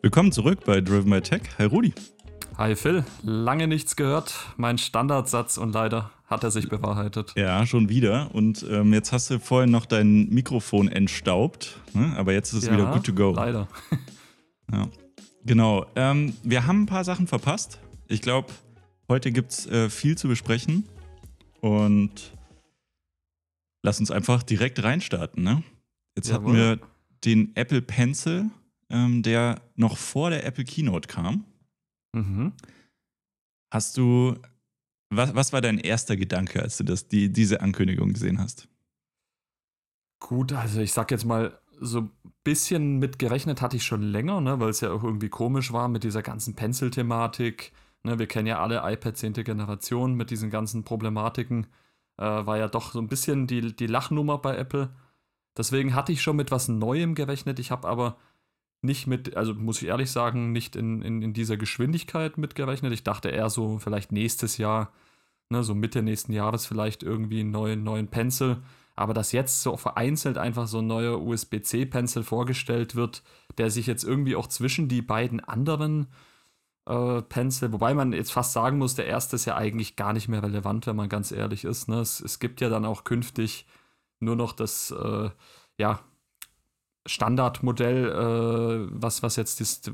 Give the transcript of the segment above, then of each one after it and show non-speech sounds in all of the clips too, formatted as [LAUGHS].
Willkommen zurück bei Driven by Tech. Hi Rudi. Hi Phil, lange nichts gehört. Mein Standardsatz und leider hat er sich bewahrheitet. Ja, schon wieder. Und ähm, jetzt hast du vorhin noch dein Mikrofon entstaubt, ne? aber jetzt ist es ja, wieder good to go. Leider. [LAUGHS] ja. Genau. Ähm, wir haben ein paar Sachen verpasst. Ich glaube, heute gibt es äh, viel zu besprechen. Und lass uns einfach direkt reinstarten. Ne? Jetzt Jawohl. hatten wir den Apple Pencil, ähm, der noch vor der Apple Keynote kam. Mhm. Hast du, was, was war dein erster Gedanke, als du das, die, diese Ankündigung gesehen hast? Gut, also ich sag jetzt mal, so ein bisschen mitgerechnet hatte ich schon länger, ne, weil es ja auch irgendwie komisch war mit dieser ganzen Pencil-Thematik. Ne, wir kennen ja alle iPad 10. Generation mit diesen ganzen Problematiken. Äh, war ja doch so ein bisschen die, die Lachnummer bei Apple. Deswegen hatte ich schon mit was Neuem gerechnet. Ich habe aber nicht mit, also muss ich ehrlich sagen, nicht in, in, in dieser Geschwindigkeit mitgerechnet. Ich dachte eher so vielleicht nächstes Jahr, ne, so Mitte nächsten Jahres vielleicht irgendwie einen neuen, neuen Pencil. Aber dass jetzt so vereinzelt einfach so ein neuer USB-C-Pencil vorgestellt wird, der sich jetzt irgendwie auch zwischen die beiden anderen äh, Pencil, wobei man jetzt fast sagen muss, der erste ist ja eigentlich gar nicht mehr relevant, wenn man ganz ehrlich ist. Ne? Es, es gibt ja dann auch künftig nur noch das, äh, ja, Standardmodell, äh, was, was jetzt ist.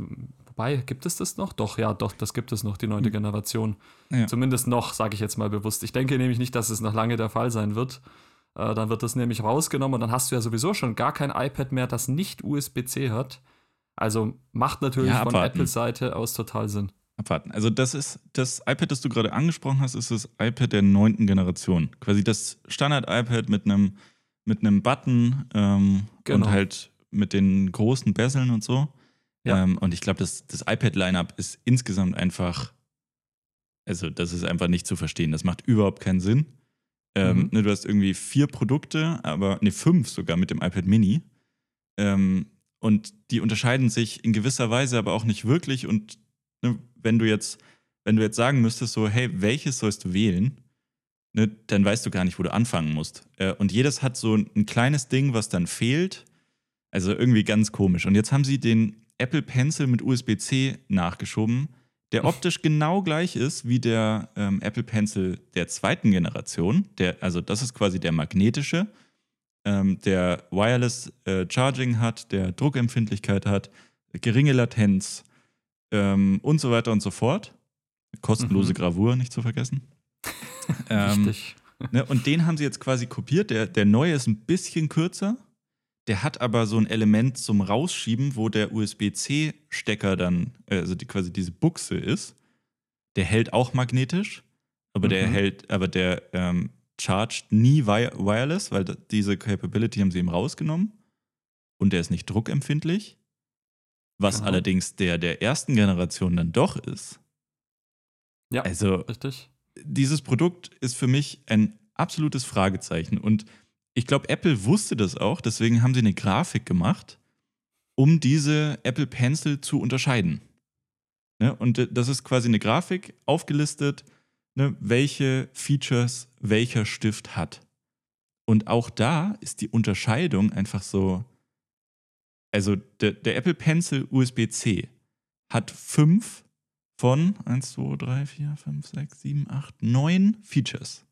Wobei, gibt es das noch? Doch, ja, doch, das gibt es noch, die neunte hm. Generation. Ja. Zumindest noch, sage ich jetzt mal bewusst. Ich denke nämlich nicht, dass es noch lange der Fall sein wird. Äh, dann wird das nämlich rausgenommen und dann hast du ja sowieso schon gar kein iPad mehr, das nicht USB-C hat. Also macht natürlich ja, von Apples Seite aus total Sinn. Abwarten. Also das ist das iPad, das du gerade angesprochen hast, ist das iPad der neunten Generation. Quasi das Standard-iPad mit einem mit einem Button ähm, genau. und halt mit den großen Besseln und so. Ja. Ähm, und ich glaube, das, das iPad-Lineup ist insgesamt einfach, also das ist einfach nicht zu verstehen. Das macht überhaupt keinen Sinn. Ähm, mhm. ne, du hast irgendwie vier Produkte, aber ne, fünf sogar mit dem iPad Mini. Ähm, und die unterscheiden sich in gewisser Weise aber auch nicht wirklich. Und ne, wenn du jetzt, wenn du jetzt sagen müsstest, so, hey, welches sollst du wählen, ne, dann weißt du gar nicht, wo du anfangen musst. Äh, und jedes hat so ein kleines Ding, was dann fehlt also irgendwie ganz komisch. Und jetzt haben sie den Apple Pencil mit USB-C nachgeschoben, der optisch genau gleich ist wie der ähm, Apple Pencil der zweiten Generation. Der, also das ist quasi der magnetische, ähm, der Wireless äh, Charging hat, der Druckempfindlichkeit hat, geringe Latenz ähm, und so weiter und so fort. Kostenlose mhm. Gravur, nicht zu vergessen. [LAUGHS] Richtig. Ne, und den haben sie jetzt quasi kopiert. Der, der neue ist ein bisschen kürzer der hat aber so ein Element zum Rausschieben, wo der USB-C-Stecker dann, äh, also die, quasi diese Buchse ist. Der hält auch magnetisch, aber mhm. der hält, aber der ähm, charged nie wireless, weil diese Capability haben sie ihm rausgenommen. Und der ist nicht druckempfindlich. Was genau. allerdings der der ersten Generation dann doch ist. Ja, also, richtig. Dieses Produkt ist für mich ein absolutes Fragezeichen. Und ich glaube, Apple wusste das auch, deswegen haben sie eine Grafik gemacht, um diese Apple Pencil zu unterscheiden. Ne? Und das ist quasi eine Grafik aufgelistet, ne, welche Features welcher Stift hat. Und auch da ist die Unterscheidung einfach so. Also der, der Apple Pencil USB-C hat fünf von 1, 2, 3, 4, 5, 6, 7, 8, 9 Features.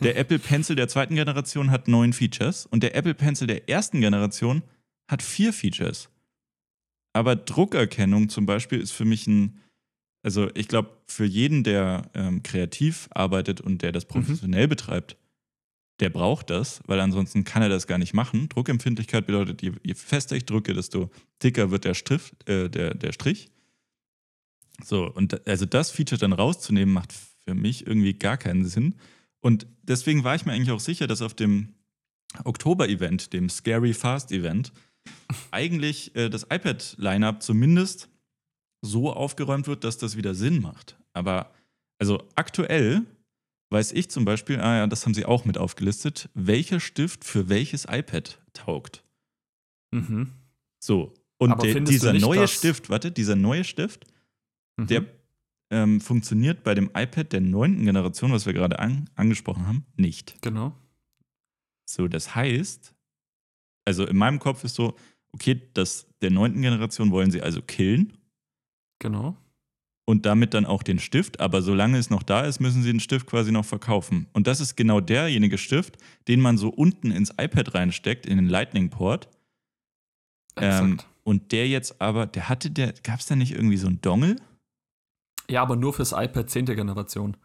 Der Apple Pencil der zweiten Generation hat neun Features und der Apple Pencil der ersten Generation hat vier Features. Aber Druckerkennung zum Beispiel ist für mich ein, also ich glaube, für jeden, der ähm, kreativ arbeitet und der das mhm. professionell mhm. betreibt, der braucht das, weil ansonsten kann er das gar nicht machen. Druckempfindlichkeit bedeutet, je, je fester ich drücke, desto dicker wird der, Stift, äh, der, der Strich. So, und also das Feature dann rauszunehmen, macht für mich irgendwie gar keinen Sinn. Und deswegen war ich mir eigentlich auch sicher, dass auf dem Oktober-Event, dem Scary Fast-Event, eigentlich äh, das iPad-Lineup zumindest so aufgeräumt wird, dass das wieder Sinn macht. Aber also aktuell weiß ich zum Beispiel, ah ja, das haben sie auch mit aufgelistet, welcher Stift für welches iPad taugt. Mhm. So. Und der, dieser nicht, neue Stift, warte, dieser neue Stift, Mhm. der ähm, funktioniert bei dem iPad der neunten Generation, was wir gerade an, angesprochen haben, nicht. Genau. So, das heißt, also in meinem Kopf ist so, okay, das der neunten Generation wollen sie also killen Genau. und damit dann auch den Stift, aber solange es noch da ist, müssen sie den Stift quasi noch verkaufen. Und das ist genau derjenige Stift, den man so unten ins iPad reinsteckt, in den Lightning-Port. Ähm, und der jetzt aber, der hatte, der, gab es da nicht irgendwie so einen Dongle? Ja, aber nur fürs iPad 10. Generation.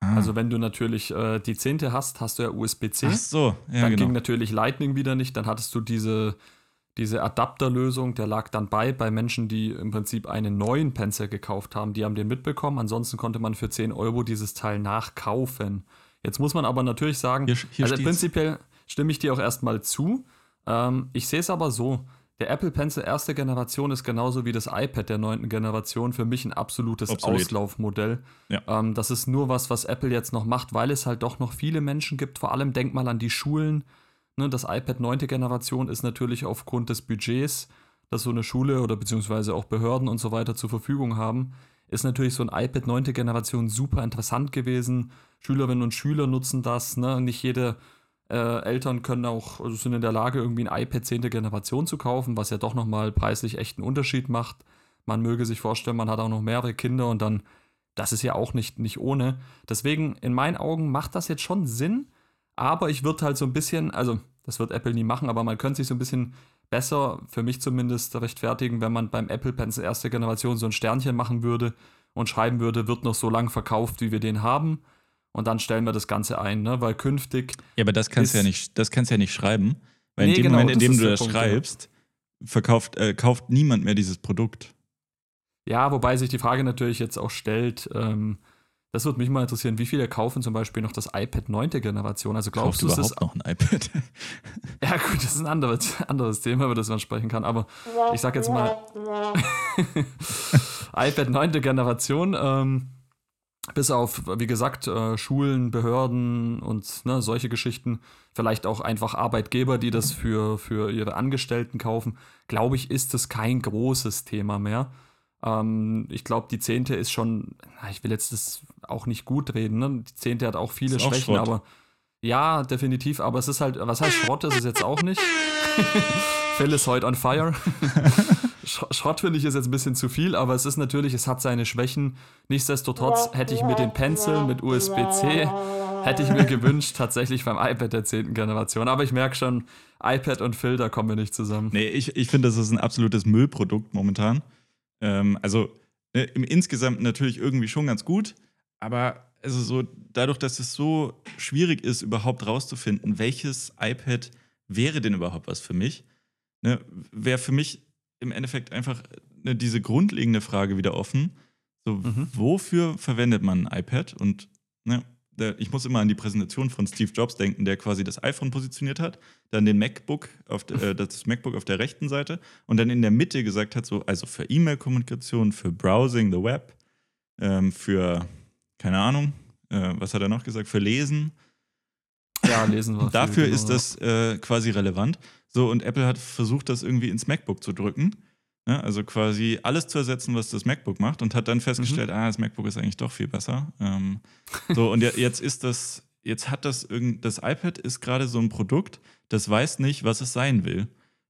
Ah. Also wenn du natürlich äh, die 10. hast, hast du ja USB-C. Ach so, ja, dann genau. ging natürlich Lightning wieder nicht. Dann hattest du diese, diese Adapterlösung, der lag dann bei, bei Menschen, die im Prinzip einen neuen Pencil gekauft haben. Die haben den mitbekommen. Ansonsten konnte man für 10 Euro dieses Teil nachkaufen. Jetzt muss man aber natürlich sagen, Hier, hier also steht's. prinzipiell stimme ich dir auch erstmal zu. Ähm, ich sehe es aber so. Der Apple Pencil erste Generation ist genauso wie das iPad der neunten Generation für mich ein absolutes Obsolet. Auslaufmodell. Ja. Ähm, das ist nur was, was Apple jetzt noch macht, weil es halt doch noch viele Menschen gibt. Vor allem denk mal an die Schulen. Ne, das iPad neunte Generation ist natürlich aufgrund des Budgets, das so eine Schule oder beziehungsweise auch Behörden und so weiter zur Verfügung haben, ist natürlich so ein iPad neunte Generation super interessant gewesen. Schülerinnen und Schüler nutzen das. Ne? Nicht jede äh, Eltern können auch, also sind in der Lage, irgendwie ein iPad 10. Generation zu kaufen, was ja doch nochmal preislich echt einen Unterschied macht. Man möge sich vorstellen, man hat auch noch mehrere Kinder und dann, das ist ja auch nicht, nicht ohne. Deswegen, in meinen Augen macht das jetzt schon Sinn, aber ich würde halt so ein bisschen, also das wird Apple nie machen, aber man könnte sich so ein bisschen besser, für mich zumindest, rechtfertigen, wenn man beim Apple Pencil erste Generation so ein Sternchen machen würde und schreiben würde, wird noch so lang verkauft, wie wir den haben. Und dann stellen wir das Ganze ein, ne? weil künftig Ja, aber das kannst du ist- ja nicht, das kannst du ja nicht schreiben. Weil Nee, in dem genau, Moment, in dem du das Punkt, schreibst, verkauft, äh, kauft niemand mehr dieses Produkt. Ja, wobei sich die Frage natürlich jetzt auch stellt, ähm, das würde mich mal interessieren, wie viele kaufen zum Beispiel noch das iPad 9. Generation? Also Kauft glaubst du, es überhaupt ist. noch ein iPad? [LAUGHS] Ja, gut, das ist ein anderes, anderes Thema, über das man sprechen kann, aber ich sag jetzt mal, [LAUGHS] [LAUGHS] iPad 9. Generation, ähm, bis auf, wie gesagt, äh, Schulen, Behörden und ne, solche Geschichten, vielleicht auch einfach Arbeitgeber, die das für, für ihre Angestellten kaufen, glaube ich, ist das kein großes Thema mehr. Ähm, ich glaube, die zehnte ist schon, ich will jetzt das auch nicht gut reden, ne? die zehnte hat auch viele Ist auch Schwächen, Schrott. aber ja, definitiv, aber es ist halt, was heißt Schrott, ist es jetzt auch nicht. [LAUGHS] Phil ist heute on fire. [LAUGHS] Sch- Schrott finde ich ist jetzt ein bisschen zu viel, aber es ist natürlich, es hat seine Schwächen. Nichtsdestotrotz hätte ich mir den Pencil mit USB-C, hätte ich mir gewünscht, tatsächlich beim iPad der 10. Generation. Aber ich merke schon, iPad und Phil, da kommen wir nicht zusammen. Nee, ich, ich finde, das ist ein absolutes Müllprodukt momentan. Ähm, also äh, im insgesamt natürlich irgendwie schon ganz gut, aber also so dadurch, dass es so schwierig ist, überhaupt rauszufinden, welches iPad wäre denn überhaupt was für mich, ne, wäre für mich im Endeffekt einfach ne, diese grundlegende Frage wieder offen. So, Mhm. wofür verwendet man ein iPad? Und ne, ich muss immer an die Präsentation von Steve Jobs denken, der quasi das iPhone positioniert hat, dann den MacBook auf de, äh, das MacBook auf der rechten Seite und dann in der Mitte gesagt hat, so, also für E-Mail-Kommunikation, für Browsing the Web, ähm, für, keine Ahnung, äh, was hat er noch gesagt, für Lesen. Ja, lesen wir. Dafür viel, ist genau, das äh, quasi relevant. So, und Apple hat versucht, das irgendwie ins MacBook zu drücken. Ne? Also quasi alles zu ersetzen, was das MacBook macht, und hat dann festgestellt, Mhm. ah, das MacBook ist eigentlich doch viel besser. Ähm, so, und je- jetzt ist das, jetzt hat das irgend, das iPad ist gerade so ein Produkt, das weiß nicht, was es sein will.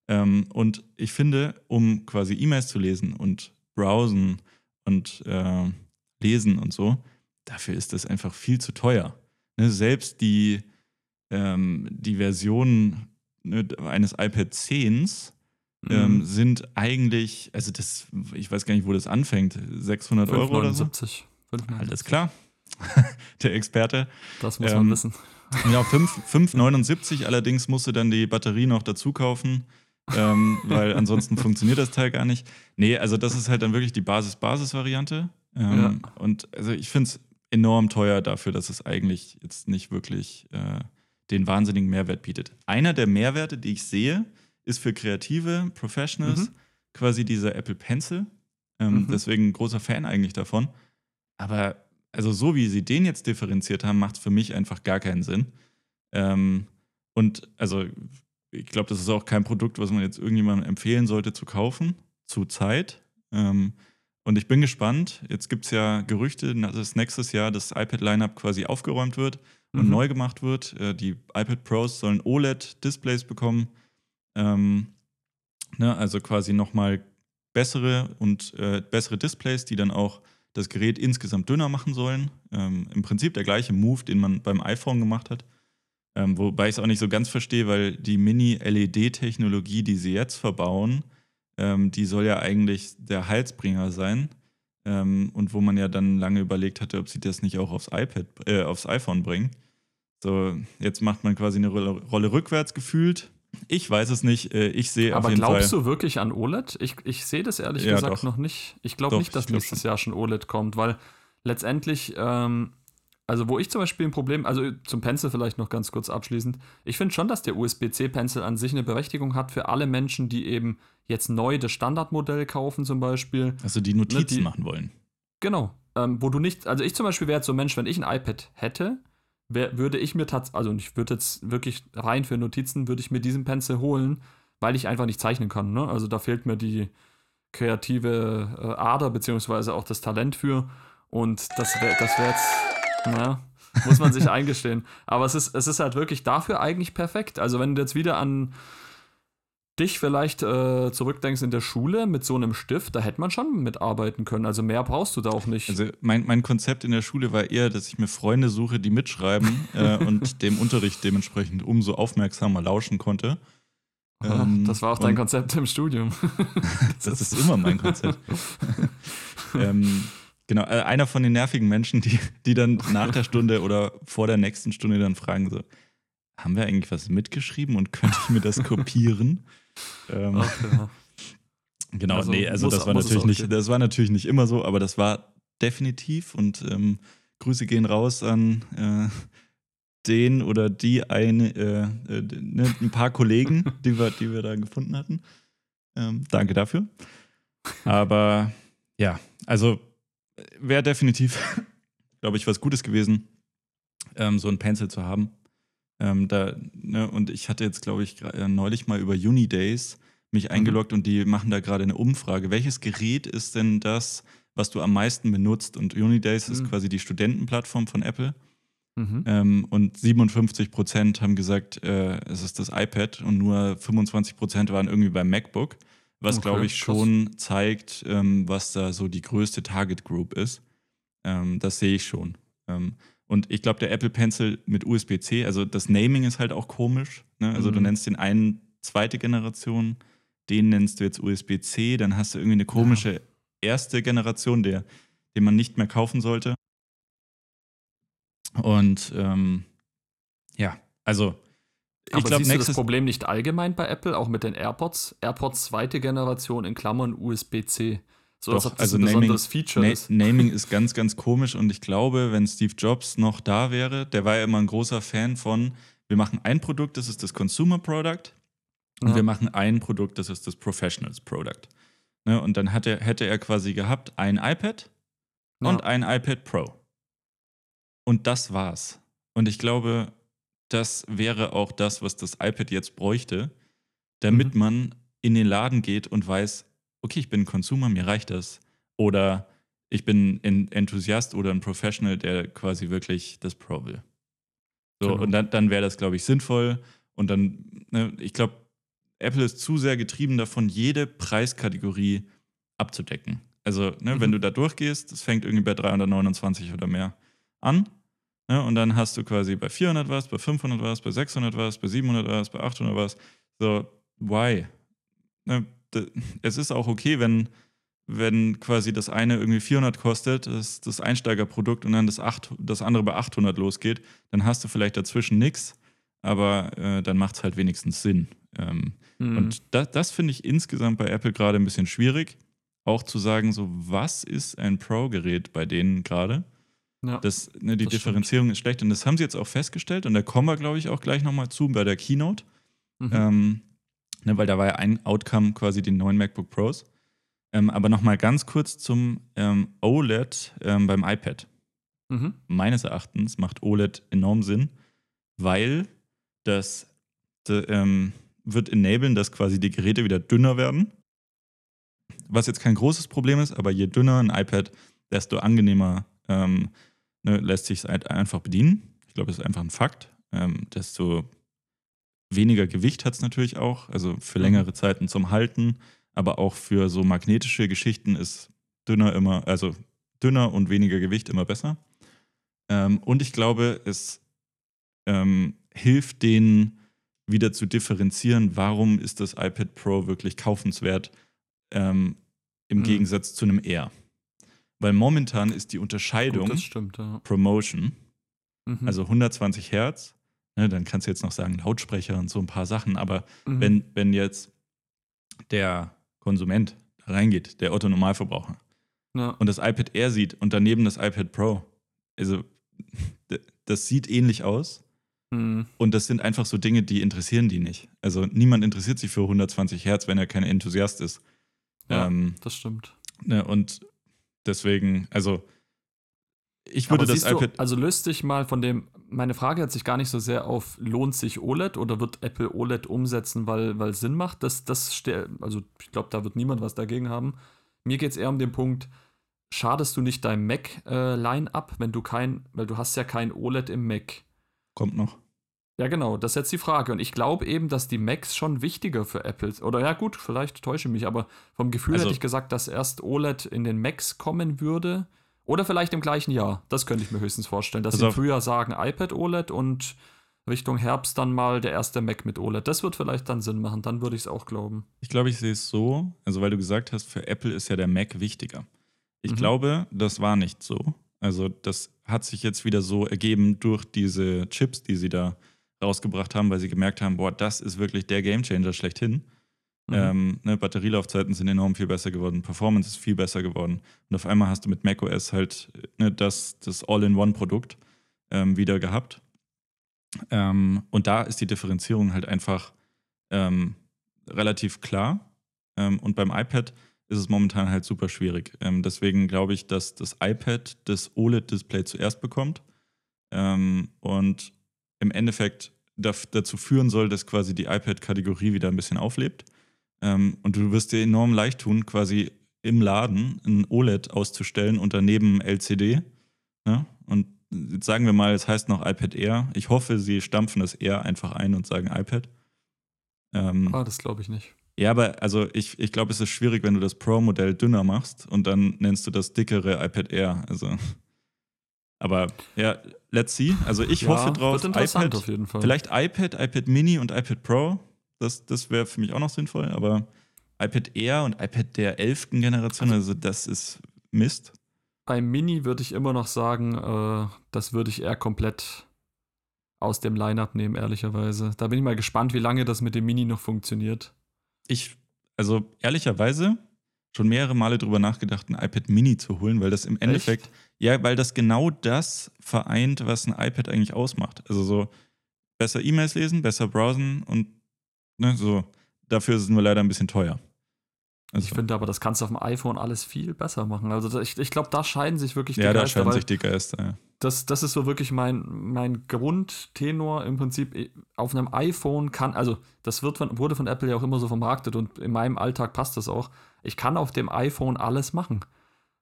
Ähm, und ich finde, um quasi E-Mails zu lesen und browsen und äh, lesen und so, dafür ist das einfach viel zu teuer. Ne? Selbst die, ähm, die Versionen ne, eines iPad 10s ja. ähm, Mhm. sind eigentlich, also das, ich weiß gar nicht, wo das anfängt, 600 Euro oder so. 5,79. 5,79. Alles klar. [LAUGHS] Der Experte. Das muss Ähm, man wissen. Ja, [LAUGHS] 5 5,79, allerdings musst du dann die Batterie noch dazu kaufen, ähm, weil ansonsten funktioniert das Teil gar nicht. Nee, also das ist halt dann wirklich die Basis-Basis-Variante. Ähm, Und also ich finde es enorm teuer dafür, dass es eigentlich jetzt nicht wirklich äh, den wahnsinnigen Mehrwert bietet. Einer der Mehrwerte, die ich sehe, ist für kreative Professionals Mhm. quasi dieser Apple Pencil. Ähm, Mhm. Deswegen großer Fan eigentlich davon. Aber also so wie sie den jetzt differenziert haben, macht es für mich einfach gar keinen Sinn. Ähm, und also ich glaube, das ist auch kein Produkt, was man jetzt irgendjemandem empfehlen sollte zu kaufen, zu Zeit. Ähm, und ich bin gespannt. Jetzt gibt es ja Gerüchte, dass nächstes Jahr das iPad-Lineup quasi aufgeräumt wird und mhm. neu gemacht wird. Äh, die iPad Pros sollen OLED-Displays bekommen. Ähm, ne, also quasi nochmal bessere und äh, bessere Displays, die dann auch das Gerät insgesamt dünner machen sollen. Ähm, Im Prinzip der gleiche Move, den man beim iPhone gemacht hat. Ähm, wobei ich es auch nicht so ganz verstehe, weil die Mini-LED-Technologie, die sie jetzt verbauen, ähm, die soll ja eigentlich der Halsbringer sein. Ähm, und wo man ja dann lange überlegt hatte, ob sie das nicht auch aufs iPad, äh, aufs iPhone bringen. So, jetzt macht man quasi eine Rolle, Rolle rückwärts gefühlt. Ich weiß es nicht. Äh, ich sehe auf jeden Fall. Aber glaubst du wirklich an OLED? Ich, ich sehe das ehrlich ja, gesagt doch. noch nicht. Ich glaube nicht, dass nächstes Jahr schon OLED kommt, weil letztendlich ähm, also, wo ich zum Beispiel ein Problem, also zum Pencil vielleicht noch ganz kurz abschließend. Ich finde schon, dass der USB-C-Pencil an sich eine Berechtigung hat für alle Menschen, die eben jetzt neu das Standardmodell kaufen, zum Beispiel. Also, die Notizen ne, die, machen wollen. Genau. Ähm, wo du nicht, also ich zum Beispiel wäre jetzt so ein Mensch, wenn ich ein iPad hätte, wär, würde ich mir tatsächlich, also ich würde jetzt wirklich rein für Notizen, würde ich mir diesen Pencil holen, weil ich einfach nicht zeichnen kann. Ne? Also, da fehlt mir die kreative äh, Ader, beziehungsweise auch das Talent für. Und das wäre das wär jetzt ja, muss man sich [LAUGHS] eingestehen. Aber es ist, es ist halt wirklich dafür eigentlich perfekt. Also, wenn du jetzt wieder an dich vielleicht äh, zurückdenkst in der Schule mit so einem Stift, da hätte man schon mitarbeiten können. Also mehr brauchst du da auch nicht. Also mein, mein Konzept in der Schule war eher, dass ich mir Freunde suche, die mitschreiben [LAUGHS] äh, und dem Unterricht dementsprechend umso aufmerksamer lauschen konnte. Ähm, das war auch dein Konzept im Studium. [LAUGHS] das ist immer mein Konzept. ähm, Genau, äh, einer von den nervigen Menschen, die, die dann nach der Stunde oder vor der nächsten Stunde dann fragen so, haben wir eigentlich was mitgeschrieben und könnte ich mir das kopieren? [LAUGHS] ähm, ja. Genau, also, nee, also muss, das war natürlich nicht, das war natürlich nicht immer so, aber das war definitiv und ähm, Grüße gehen raus an äh, den oder die eine, äh, äh, ne, ein paar Kollegen, die wir, die wir da gefunden hatten. Ähm, danke dafür. Aber ja, also wäre definitiv, [LAUGHS] glaube ich, was Gutes gewesen, ähm, so ein Pencil zu haben. Ähm, da, ne, und ich hatte jetzt, glaube ich, äh, neulich mal über Unidays mich mhm. eingeloggt mhm. und die machen da gerade eine Umfrage. Welches Gerät ist denn das, was du am meisten benutzt? Und Unidays mhm. ist quasi die Studentenplattform von Apple. Mhm. Ähm, und 57 Prozent haben gesagt, äh, es ist das iPad und nur 25 Prozent waren irgendwie beim MacBook was, okay, glaube ich, schon krass. zeigt, ähm, was da so die größte Target Group ist. Ähm, das sehe ich schon. Ähm, und ich glaube, der Apple Pencil mit USB-C, also das Naming ist halt auch komisch. Ne? Also mhm. du nennst den einen zweite Generation, den nennst du jetzt USB-C, dann hast du irgendwie eine komische ja. erste Generation, der, den man nicht mehr kaufen sollte. Und ähm, ja, also aber ich glaube, du das Problem nicht allgemein bei Apple, auch mit den AirPods? AirPods zweite Generation in Klammern USB-C. So, Doch, als also ein Naming, besonderes Feature na ist. Naming ist [LAUGHS] ganz, ganz komisch und ich glaube, wenn Steve Jobs noch da wäre, der war ja immer ein großer Fan von, wir machen ein Produkt, das ist das Consumer Product und ja. wir machen ein Produkt, das ist das Professionals Product. Ne, und dann hat er, hätte er quasi gehabt ein iPad ja. und ein iPad Pro. Und das war's. Und ich glaube, das wäre auch das, was das iPad jetzt bräuchte, damit mhm. man in den Laden geht und weiß, okay, ich bin ein Consumer, mir reicht das. Oder ich bin ein Enthusiast oder ein Professional, der quasi wirklich das Pro will. So, genau. und dann, dann wäre das, glaube ich, sinnvoll. Und dann, ne, ich glaube, Apple ist zu sehr getrieben davon, jede Preiskategorie abzudecken. Also, ne, mhm. wenn du da durchgehst, das fängt irgendwie bei 329 oder mehr an. Ne? Und dann hast du quasi bei 400 was, bei 500 was, bei 600 was, bei 700 was, bei 800 was. So, why? Ne? Es ist auch okay, wenn, wenn quasi das eine irgendwie 400 kostet, das, das Einsteigerprodukt und dann das, 8, das andere bei 800 losgeht, dann hast du vielleicht dazwischen nichts, aber äh, dann macht es halt wenigstens Sinn. Ähm, mhm. Und das, das finde ich insgesamt bei Apple gerade ein bisschen schwierig, auch zu sagen, so was ist ein Pro-Gerät bei denen gerade? Ja, das, ne, die das Differenzierung stimmt. ist schlecht und das haben sie jetzt auch festgestellt und da kommen wir, glaube ich, auch gleich nochmal zu bei der Keynote. Mhm. Ähm, ne, weil da war ja ein Outcome quasi die neuen MacBook Pros. Ähm, aber nochmal ganz kurz zum ähm, OLED ähm, beim iPad. Mhm. Meines Erachtens macht OLED enorm Sinn, weil das, de, ähm, wird enablen, dass quasi die Geräte wieder dünner werden. Was jetzt kein großes Problem ist, aber je dünner ein iPad, desto angenehmer ähm, ne, lässt sich es halt einfach bedienen. Ich glaube, das ist einfach ein Fakt. Ähm, desto weniger Gewicht hat es natürlich auch, also für längere Zeiten zum Halten, aber auch für so magnetische Geschichten ist dünner immer, also dünner und weniger Gewicht immer besser. Ähm, und ich glaube, es ähm, hilft denen wieder zu differenzieren, warum ist das iPad Pro wirklich kaufenswert ähm, im Mhm. Gegensatz zu einem Air. Weil momentan ist die Unterscheidung Gut, stimmt, ja. Promotion, Mhm. also 120 Hertz, ne, dann kannst du jetzt noch sagen Lautsprecher und so ein paar Sachen, aber Mhm. wenn, wenn jetzt der Konsument reingeht, der Otto Normalverbraucher, ja. und das iPad Air sieht und daneben das iPad Pro, also das sieht ähnlich aus Mhm. und das sind einfach so Dinge, die interessieren die nicht. Also niemand interessiert sich für 120 Hertz, wenn er kein Enthusiast ist. Ja. Ähm, Das stimmt. ne, und deswegen, also ich würde Aber das siehst du, iPad. also löst sich mal von dem, meine Frage hat sich gar nicht so sehr auf, lohnt sich OLED oder wird Apple OLED umsetzen, weil, weil Sinn macht? Das, das also ich glaube, da wird niemand was dagegen haben. Mir geht es eher um den Punkt, schadest du nicht deinem Mac-Line-up, wenn du kein, weil du hast ja kein OLED im Mac. kommt noch. Ja, genau, das ist jetzt die Frage. Und ich glaube eben, dass die Macs schon wichtiger für Apple Oder ja, gut, vielleicht täusche ich mich, aber vom Gefühl Also- hätte ich gesagt, dass erst OLED in den Macs kommen würde. Oder vielleicht im gleichen Jahr. Das könnte ich mir höchstens vorstellen. Dass Pass sie. Frühjahr sagen iPad OLED und Richtung Herbst dann mal der erste Mac mit OLED. Das wird vielleicht dann Sinn machen. Dann würde ich es auch glauben. Ich glaube, ich sehe es so, also weil du gesagt hast, für Apple ist ja der Mac wichtiger. Ich Mhm. glaube, das war nicht so. Also das hat sich jetzt wieder so ergeben durch diese Chips, die sie da rausgebracht haben, weil sie gemerkt haben, boah, das ist wirklich der Gamechanger schlechthin. Mhm. Ähm, ne, Batterielaufzeiten sind enorm viel besser geworden, Performance ist viel besser geworden. Und auf einmal hast du mit macOS halt ne, das, das All-in-One-Produkt ähm, wieder gehabt. Ähm, und da ist die Differenzierung halt einfach ähm, relativ klar. Ähm, und beim iPad ist es momentan halt super schwierig. Ähm, deswegen glaube ich, dass das iPad das OLED-Display zuerst bekommt und im Endeffekt dazu führen soll, dass quasi die iPad-Kategorie wieder ein bisschen auflebt. Ähm, und du wirst dir enorm leicht tun, quasi im Laden ein OLED auszustellen und daneben LCD. Ne? Und jetzt sagen wir mal, es heißt noch iPad Air. Ich hoffe, sie stampfen das Air einfach ein und sagen iPad. Ähm, ah, das glaube ich nicht. ja, aber also ich, ich glaube, es ist schwierig, wenn du das Pro-Modell dünner machst und dann nennst du das dickere iPad Air. Also, aber ja, let's see. Also ich Ja, hoffe drauf, Wird interessant iPad, auf jeden Fall. vielleicht iPad, iPad Mini und iPad Pro. Das, das wäre für mich auch noch sinnvoll, aber iPad Air und iPad der 11. Generation, also, das ist Mist. Beim Mini würde ich immer noch sagen, äh, das würde ich eher komplett aus dem Line-Up nehmen, ehrlicherweise. Da bin ich mal gespannt, wie lange das mit dem Mini noch funktioniert. Ich, also ehrlicherweise, schon mehrere Male drüber nachgedacht, ein iPad Mini zu holen, weil das im Endeffekt, ja, weil das genau das vereint, was ein iPad eigentlich ausmacht. Also so besser E-Mails lesen, besser browsen und ne, so. Dafür ist es nur leider ein bisschen teuer. Also, Ich finde aber, das kannst du auf dem iPhone alles viel besser machen. Also da- ich, ich glaube, da scheiden sich wirklich die ja, da Geister, scheiden weil sich die Geister. Ja. das, das ist so wirklich mein, mein Grundtenor im Prinzip. Auf einem iPhone kann, also das wird von, wurde von Apple ja auch immer so vermarktet und in meinem Alltag passt das auch. Ich kann auf dem iPhone alles machen.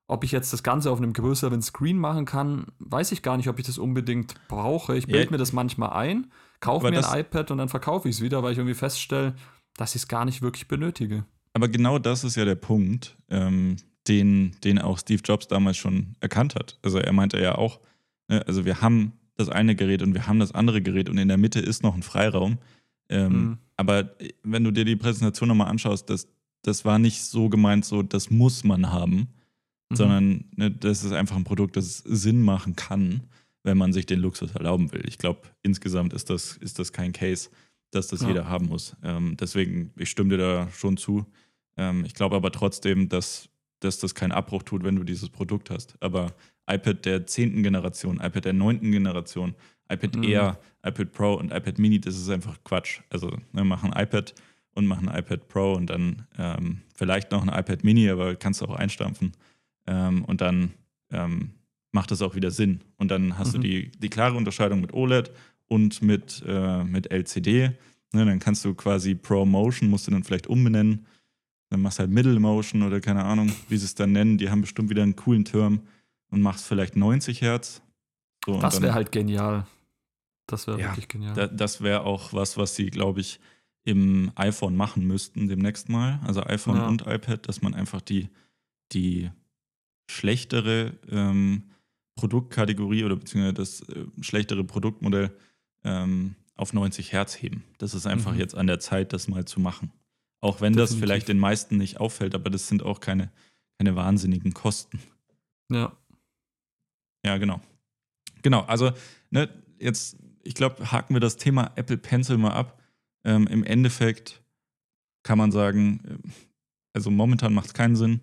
Ob ich jetzt das Ganze auf einem größeren Screen machen kann, weiß ich gar nicht, ob ich das unbedingt brauche. Ich bilde Ja. mir das manchmal ein, kaufe mir ein iPad und dann verkaufe ich es wieder, weil ich irgendwie feststelle, dass ich es gar nicht wirklich benötige. Aber genau das ist ja der Punkt, ähm, den, den auch Steve Jobs damals schon erkannt hat. Also er meinte ja auch, ne, also wir haben das eine Gerät und wir haben das andere Gerät und in der Mitte ist noch ein Freiraum. Ähm, Mhm. Aber wenn du dir die Präsentation nochmal anschaust, das, das war nicht so gemeint, so das muss man haben, Mhm. sondern ne, das ist einfach ein Produkt, das Sinn machen kann, wenn man sich den Luxus erlauben will. Ich glaube, insgesamt ist das, ist das kein Case, dass das Ja. jeder haben muss. Ähm, deswegen, ich stimme dir da schon zu. Ähm, ich glaube aber trotzdem, dass, dass das keinen Abbruch tut, wenn du dieses Produkt hast. Aber iPad der 10. Generation, iPad der 9. Generation, iPad Mhm. Air, iPad Pro und iPad Mini, das ist einfach Quatsch. Also ne, mach ein iPad und mach ein iPad Pro und dann ähm, vielleicht noch ein iPad Mini, aber kannst du auch einstampfen. Ähm, und dann ähm, macht das auch wieder Sinn. Und dann hast Mhm. du die, die klare Unterscheidung mit OLED und mit, äh, mit LCD. Ne, dann kannst du quasi Pro Motion, musst du dann vielleicht umbenennen. Dann machst du halt Middle Motion oder keine Ahnung, wie sie es dann nennen. Die haben bestimmt wieder einen coolen Term und machst vielleicht 90 Hertz. So, Das wäre halt genial. Das wäre Ja, wirklich genial. Da, das wäre auch was, was sie, glaube ich, im iPhone machen müssten demnächst mal. Also iPhone Ja. und iPad, dass man einfach die, die schlechtere ähm, Produktkategorie oder beziehungsweise das äh, schlechtere Produktmodell ähm, auf 90 Hertz heben. Das ist einfach Mhm. jetzt an der Zeit, das mal zu machen. Auch wenn das Definitiv. vielleicht den meisten nicht auffällt, aber das sind auch keine, keine wahnsinnigen Kosten. ja. Ja, genau. Genau, also ne, jetzt, ich glaube, haken wir das Thema Apple Pencil mal ab. Ähm, Im Endeffekt kann man sagen, äh, also momentan macht es keinen Sinn.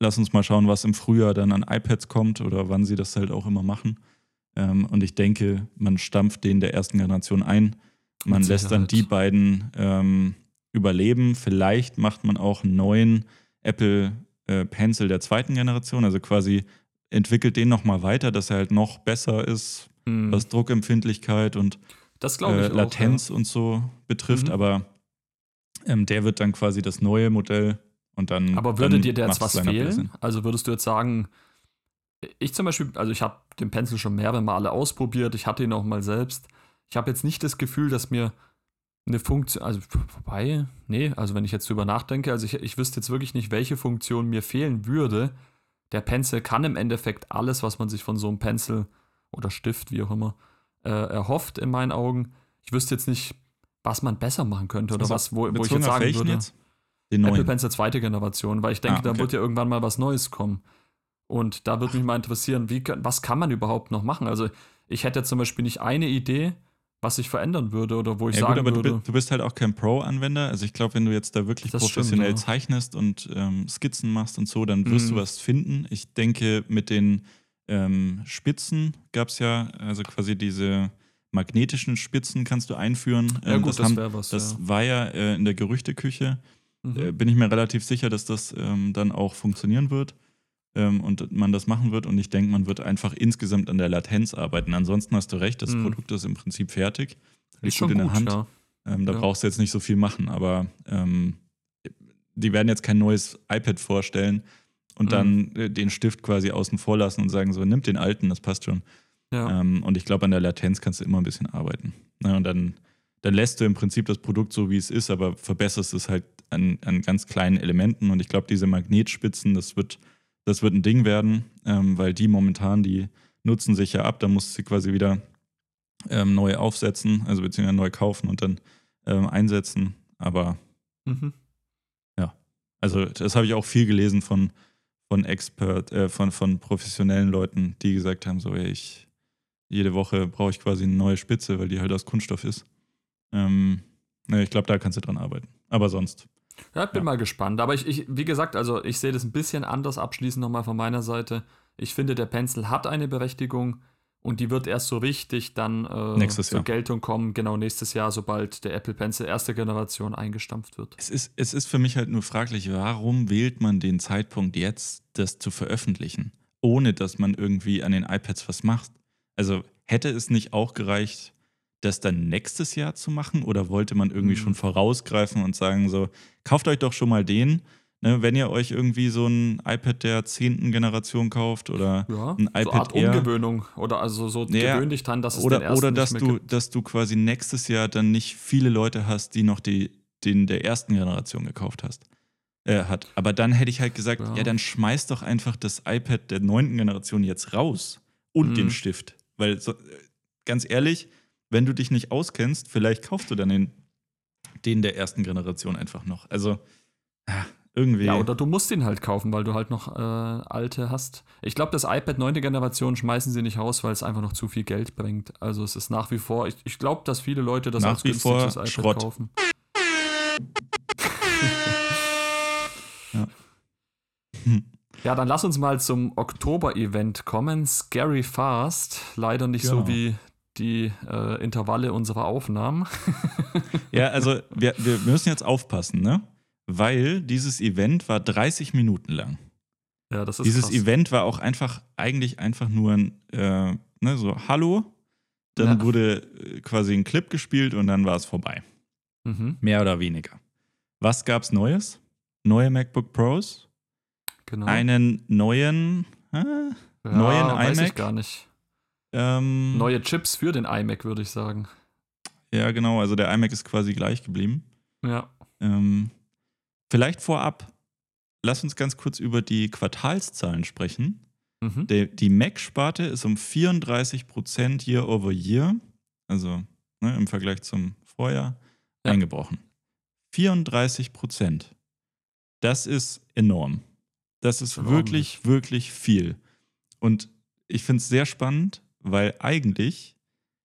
Lass uns mal schauen, was im Frühjahr dann an iPads kommt oder wann sie das halt auch immer machen. Ähm, und ich denke, man stampft den der ersten Generation ein. Man lässt dann die beiden ähm, überleben. Vielleicht macht man auch einen neuen Apple äh, Pencil der zweiten Generation, also quasi entwickelt den nochmal weiter, dass er halt noch besser ist, Hm. was Druckempfindlichkeit und das glaube ich äh, auch, Latenz und so betrifft, Mhm. aber ähm, der wird dann quasi das neue Modell und dann. Ja. Aber würde dann dir da jetzt was fehlen? Also würdest du jetzt sagen, ich zum Beispiel, also ich habe den Pencil schon mehrere Male ausprobiert, ich hatte ihn auch mal selbst. Ich habe jetzt nicht das Gefühl, dass mir eine Funktion, also vorbei, nee, also wenn ich jetzt drüber nachdenke, also ich, ich wüsste jetzt wirklich nicht, welche Funktion mir fehlen würde. Der Pencil kann im Endeffekt alles, was man sich von so einem Pencil oder Stift, wie auch immer, äh, erhofft in meinen Augen. Ich wüsste jetzt nicht, was man besser machen könnte oder Also, was, wo, wo ich jetzt sagen würde. jetzt? Den Apple neuen. Pencil zweite Generation, weil ich denke, Ah, da okay. wird ja irgendwann mal was Neues kommen. Und da würde mich mal interessieren, wie, kann- was kann man überhaupt noch machen? Also ich hätte zum Beispiel nicht eine Idee, was sich verändern würde oder wo ich Ja, sagen gut, aber du, würde. du bist halt auch kein Pro-Anwender. Also ich glaube, wenn du jetzt da wirklich Das stimmt, professionell ja. zeichnest und ähm, Skizzen machst und so, dann wirst Mhm. du was finden. Ich denke, mit den ähm, Spitzen gab es ja, also quasi diese magnetischen Spitzen kannst du einführen. ja Ähm, gut, das, haben- wäre was. Das ja. war ja äh, in der Gerüchteküche. Mhm. Äh, bin ich mir relativ sicher, dass das ähm, dann auch funktionieren wird ähm, und man das machen wird. Und ich denke, man wird einfach insgesamt an der Latenz arbeiten. Ansonsten hast du recht, das Mhm. Produkt ist im Prinzip fertig. Liegt ist schon gut in der Hand. ja. Ähm, da brauchst du jetzt nicht so viel machen, aber ähm, die werden jetzt kein neues iPad vorstellen und Mhm. dann äh, den Stift quasi außen vor lassen und sagen so, nimmt den alten, das passt schon. Ja. Ähm, und ich glaube, an der Latenz kannst du immer ein bisschen arbeiten. Ne, und dann, dann lässt du im Prinzip das Produkt so, wie es ist, aber verbesserst es halt an, an ganz kleinen Elementen. Und ich glaube, diese Magnetspitzen, das wird, das wird ein Ding werden, ähm, weil die momentan, die nutzen sich ja ab. Da musst du sie quasi wieder ähm, neu aufsetzen, also beziehungsweise neu kaufen und dann ähm, einsetzen. Aber Mhm. also das habe ich auch viel gelesen von, von Expert, äh, von, von professionellen Leuten, die gesagt haben, so, ey, ich, jede Woche brauche ich quasi eine neue Spitze, weil die halt aus Kunststoff ist. Ähm, ich glaube, da kannst du dran arbeiten. Aber sonst. Ja, ich bin Ja. mal gespannt. Aber ich, ich, wie gesagt, also ich sehe das ein bisschen anders abschließend nochmal von meiner Seite. Ich finde, der Pencil hat eine Berechtigung und die wird erst so richtig dann äh, zur Jahr. Geltung kommen, genau nächstes Jahr, sobald der Apple Pencil erste Generation eingestampft wird. Es ist, es ist für mich halt nur fraglich, warum wählt man den Zeitpunkt jetzt, das zu veröffentlichen, ohne dass man irgendwie an den iPads was macht? Also hätte es nicht auch gereicht, das dann nächstes Jahr zu machen oder wollte man irgendwie Mhm. schon vorausgreifen und sagen so, kauft euch doch schon mal den, ne, wenn ihr euch irgendwie so ein iPad der zehnten Generation kauft oder Ja, ein so iPad Art Air. Umgewöhnung oder also so Ja, gewöhn dich dran, dass es den oder, ersten oder dass du, gibt. dass du quasi nächstes Jahr dann nicht viele Leute hast, die noch die, den der ersten Generation gekauft hast. Äh, hat. Aber dann hätte ich halt gesagt, ja. Ja. dann schmeiß doch einfach das iPad der neunten Generation jetzt raus und Mhm. den Stift. Weil, so, äh, ganz ehrlich, wenn du dich nicht auskennst, vielleicht kaufst du dann den, den der ersten Generation einfach noch. Also, ah, irgendwie. Ja, oder du musst ihn halt kaufen, weil du halt noch äh, alte hast. Ich glaube, das iPad 9. Generation schmeißen sie nicht raus, weil es einfach noch zu viel Geld bringt. Also es ist nach wie vor, ich, ich glaube, dass viele Leute das Nach als wie vor iPad Schrott. kaufen. [LAUGHS] Ja. Hm. Ja, dann lass uns mal zum Oktober-Event kommen. Scary Fast. Leider nicht Genau. so wie die äh, Intervalle unserer Aufnahmen. [LAUGHS] Ja, also wir, wir müssen jetzt aufpassen, ne? Weil dieses Event war 30 Minuten lang. ja, das ist Dieses krass. Event war auch einfach, eigentlich einfach nur ein, äh, ne, so Hallo. Dann Ja. wurde äh, quasi ein Clip gespielt und dann war es vorbei. Mhm. Mehr oder weniger. Was gab's Neues? Neue MacBook Pros, Genau. einen neuen, äh, ja, neuen weiß iMac? ich gar nicht. ähm, Neue Chips für den iMac, würde ich sagen. ja genau, also der iMac ist quasi gleich geblieben. Ja. Ähm, vielleicht vorab, lass uns ganz kurz über die Quartalszahlen sprechen. Mhm. Der, die Mac-Sparte ist um 34% year over year, also ne, im Vergleich zum Vorjahr, Ja. eingebrochen. 34%. Das ist enorm. Das ist Enorm. wirklich, wirklich viel. Und ich finde es sehr spannend, weil eigentlich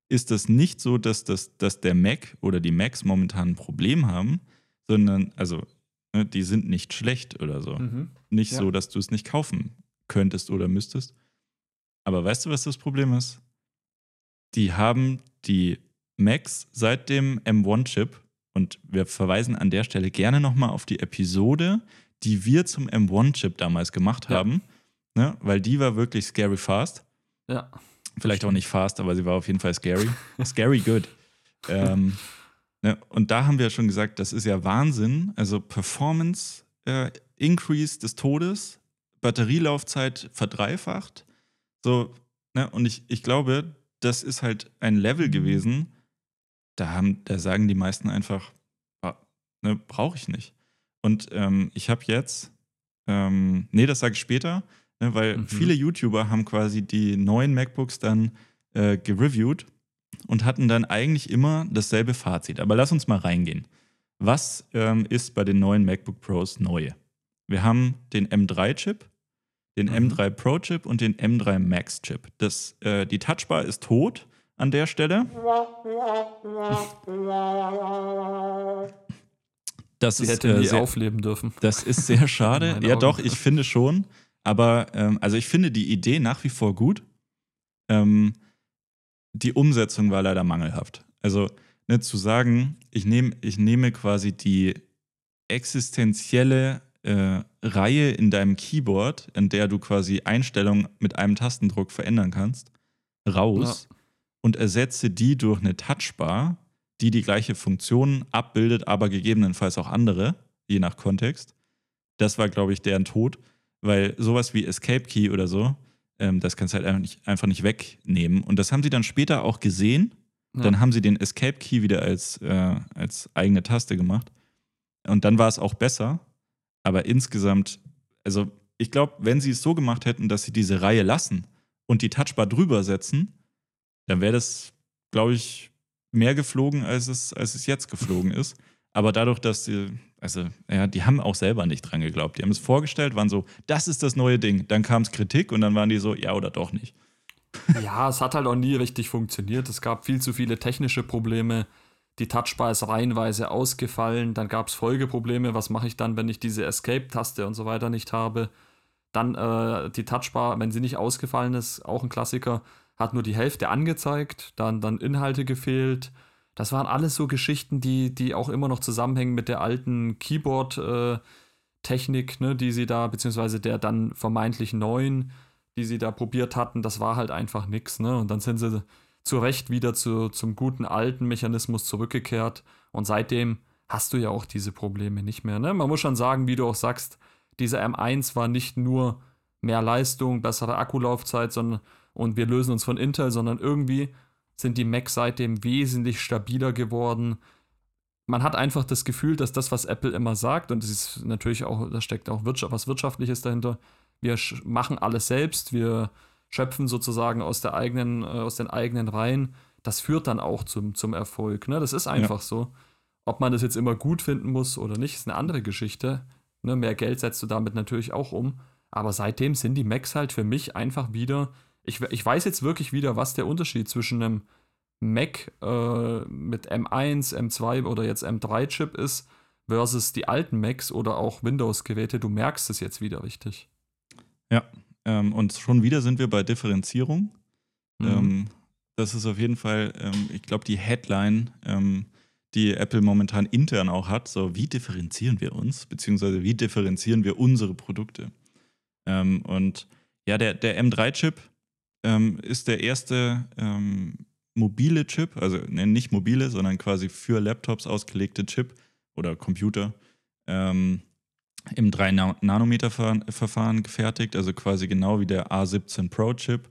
ist das nicht so, dass, das, dass der Mac oder die Macs momentan ein Problem haben, sondern, also, ne, die sind nicht schlecht oder so. Mhm. Nicht Ja. so, dass du es nicht kaufen könntest oder müsstest. Aber weißt du, was das Problem ist? Die haben die Macs seit dem M1-Chip und wir verweisen an der Stelle gerne nochmal auf die Episode, die wir zum M1-Chip damals gemacht Ja. haben, ne? weil die war wirklich scary fast. Ja. Vielleicht auch nicht fast, aber sie war auf jeden Fall scary. scary good. [LAUGHS] Ähm, ne? Und da haben wir schon gesagt, das ist ja Wahnsinn. Also Performance äh, Increase des Todes, Batterielaufzeit verdreifacht. So, ne? Und ich, ich glaube, das ist halt ein Level gewesen, da, haben, da sagen die meisten einfach, ah, ne, brauche ich nicht. Und ähm, ich habe jetzt, ähm, nee, das sage ich später, ne, weil Mhm. viele YouTuber haben quasi die neuen MacBooks dann äh, gereviewt und hatten dann eigentlich immer dasselbe Fazit. Aber lass uns mal reingehen. Was ähm, ist bei den neuen MacBook Pros neu? Wir haben den M3-Chip, den Mhm. M3 Pro-Chip und den M3 Max-Chip. Das, äh, die Touchbar ist tot an der Stelle. Das Sie ist, hätte äh, nie sehr, aufleben dürfen. das ist sehr [LAUGHS] schade. ja, Augen. doch, ich finde schon. Aber ähm, also ich finde die Idee nach wie vor gut. Ähm, die Umsetzung war leider mangelhaft. Also ne, zu sagen, ich, nehm, ich nehme quasi die existenzielle äh, Reihe in deinem Keyboard, in der du quasi Einstellungen mit einem Tastendruck verändern kannst, raus und ersetze die durch eine Touchbar, die die gleiche Funktion abbildet, aber gegebenenfalls auch andere, je nach Kontext. Das war, glaube ich, deren Tod, weil sowas wie Escape Key oder so, ähm, das kannst du halt einfach nicht, einfach nicht wegnehmen. Und das haben sie dann später auch gesehen. Ja. Dann haben sie den Escape Key wieder als, äh, als eigene Taste gemacht. Und dann war es auch besser. Aber insgesamt, also ich glaube, wenn sie es so gemacht hätten, dass sie diese Reihe lassen und die Touchbar drüber setzen, dann wäre das, glaube ich, mehr geflogen, als es, als es jetzt geflogen ist. Aber dadurch, dass sie, also, ja, die haben auch selber nicht dran geglaubt. Die haben es vorgestellt, waren so, das ist das neue Ding. Dann kam es Kritik und dann waren die so, ja oder doch nicht. [LAUGHS] Ja, es hat halt auch nie richtig funktioniert. Es gab viel zu viele technische Probleme. Die Touchbar ist reihenweise ausgefallen. Dann gab es Folgeprobleme. Was mache ich dann, wenn ich diese Escape-Taste und so weiter nicht habe? Dann äh, die Touchbar, wenn sie nicht ausgefallen ist, auch ein Klassiker, hat nur die Hälfte angezeigt. Dann, dann Inhalte gefehlt. Das waren alles so Geschichten, die, die auch immer noch zusammenhängen mit der alten Keyboard-Technik, ne, die sie da, beziehungsweise der dann vermeintlich neuen, die sie da probiert hatten, das war halt einfach nix, ne? Und dann sind sie zu Recht wieder zu, zum guten alten Mechanismus zurückgekehrt. Und seitdem hast du ja auch diese Probleme nicht mehr, ne? Man muss schon sagen, wie du auch sagst, dieser M1 war nicht nur mehr Leistung, bessere Akkulaufzeit, sondern und wir lösen uns von Intel, sondern irgendwie sind die Macs seitdem wesentlich stabiler geworden. Man hat einfach das Gefühl, dass das, was Apple immer sagt, und es ist natürlich auch, da steckt auch Wirtschaft, was Wirtschaftliches dahinter, wir machen alles selbst, wir schöpfen sozusagen aus der eigenen, äh, aus den eigenen Reihen. Das führt dann auch zum, zum Erfolg. Ne? Das ist einfach so. Ob man das jetzt immer gut finden muss oder nicht, ist eine andere Geschichte. Ne? Mehr Geld setzt du damit natürlich auch um. Aber seitdem sind die Macs halt für mich einfach wieder. Ich, ich weiß jetzt wirklich wieder, was der Unterschied zwischen einem Mac äh, mit M1, M2 oder jetzt M3-Chip ist versus die alten Macs oder auch Windows-Geräte. Du merkst es jetzt wieder richtig. Ja, ähm, und schon wieder sind wir bei Differenzierung. Mhm. Ähm, das ist auf jeden Fall, ähm, ich glaube, die Headline, ähm, die Apple momentan intern auch hat, so wie differenzieren wir uns, beziehungsweise wie differenzieren wir unsere Produkte. Ähm, und ja, der, der M3-Chip ähm, ist der erste ähm, mobile Chip, also ne, nicht mobile, sondern quasi für Laptops ausgelegte Chip oder Computer ähm, im 3-Nanometer-Verfahren gefertigt, also quasi genau wie der A17 Pro-Chip.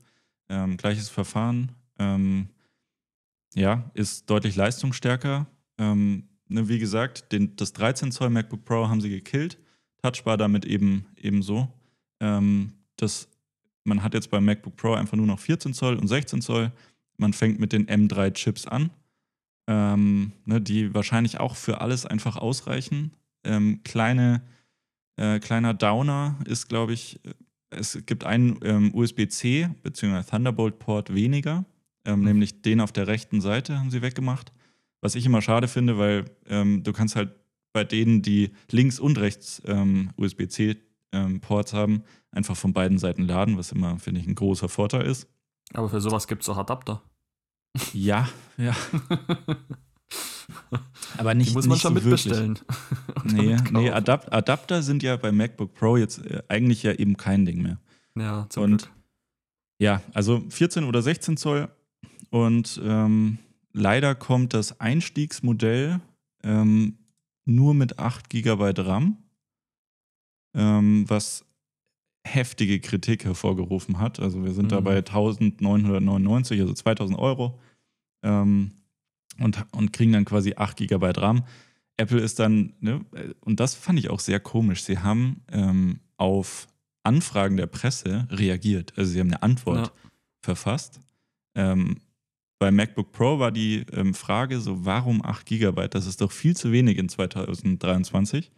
Ähm, gleiches Verfahren. Ähm, ja, ist deutlich leistungsstärker. Ähm, ne, wie gesagt, den, das 13 Zoll MacBook Pro haben sie gekillt. Touchbar damit eben ebenso. Ähm, das, man hat jetzt beim MacBook Pro einfach nur noch 14 Zoll und 16 Zoll. Man fängt mit den M3-Chips an, ähm, ne, die wahrscheinlich auch für alles einfach ausreichen. Ähm, kleine, äh, kleiner Downer ist, glaube ich, äh, es gibt einen ähm, USB-C bzw. Thunderbolt-Port weniger, ähm, mhm. nämlich den auf der rechten Seite haben sie weggemacht. Was ich immer schade finde, weil ähm, du kannst halt bei denen, die links und rechts ähm, USB-C-Ports haben, einfach von beiden Seiten laden, was immer, finde ich, ein großer Vorteil ist. Aber für sowas gibt es auch Adapter. Ja, ja. [LAUGHS] Aber nicht, Die muss man nicht schon so mitbestellen. Nee, [LAUGHS] nee Adap Adapter sind ja bei MacBook Pro jetzt äh, eigentlich ja eben kein Ding mehr. Ja, zum Und Glück. ja, also 14 oder 16 Zoll. Und ähm, leider kommt das Einstiegsmodell ähm, nur mit 8 GB RAM, ähm, was heftige Kritik hervorgerufen hat. Also wir sind da Mhm. bei 1999, also 2000 Euro. Ähm, und, und kriegen dann quasi 8 GB RAM. Apple ist dann, ne, äh, und das fand ich auch sehr komisch, sie haben ähm, auf Anfragen der Presse reagiert. Also sie haben eine Antwort Ja. verfasst. Ähm, bei MacBook Pro war die ähm, Frage so, warum 8 GB? Das ist doch viel zu wenig in 2023.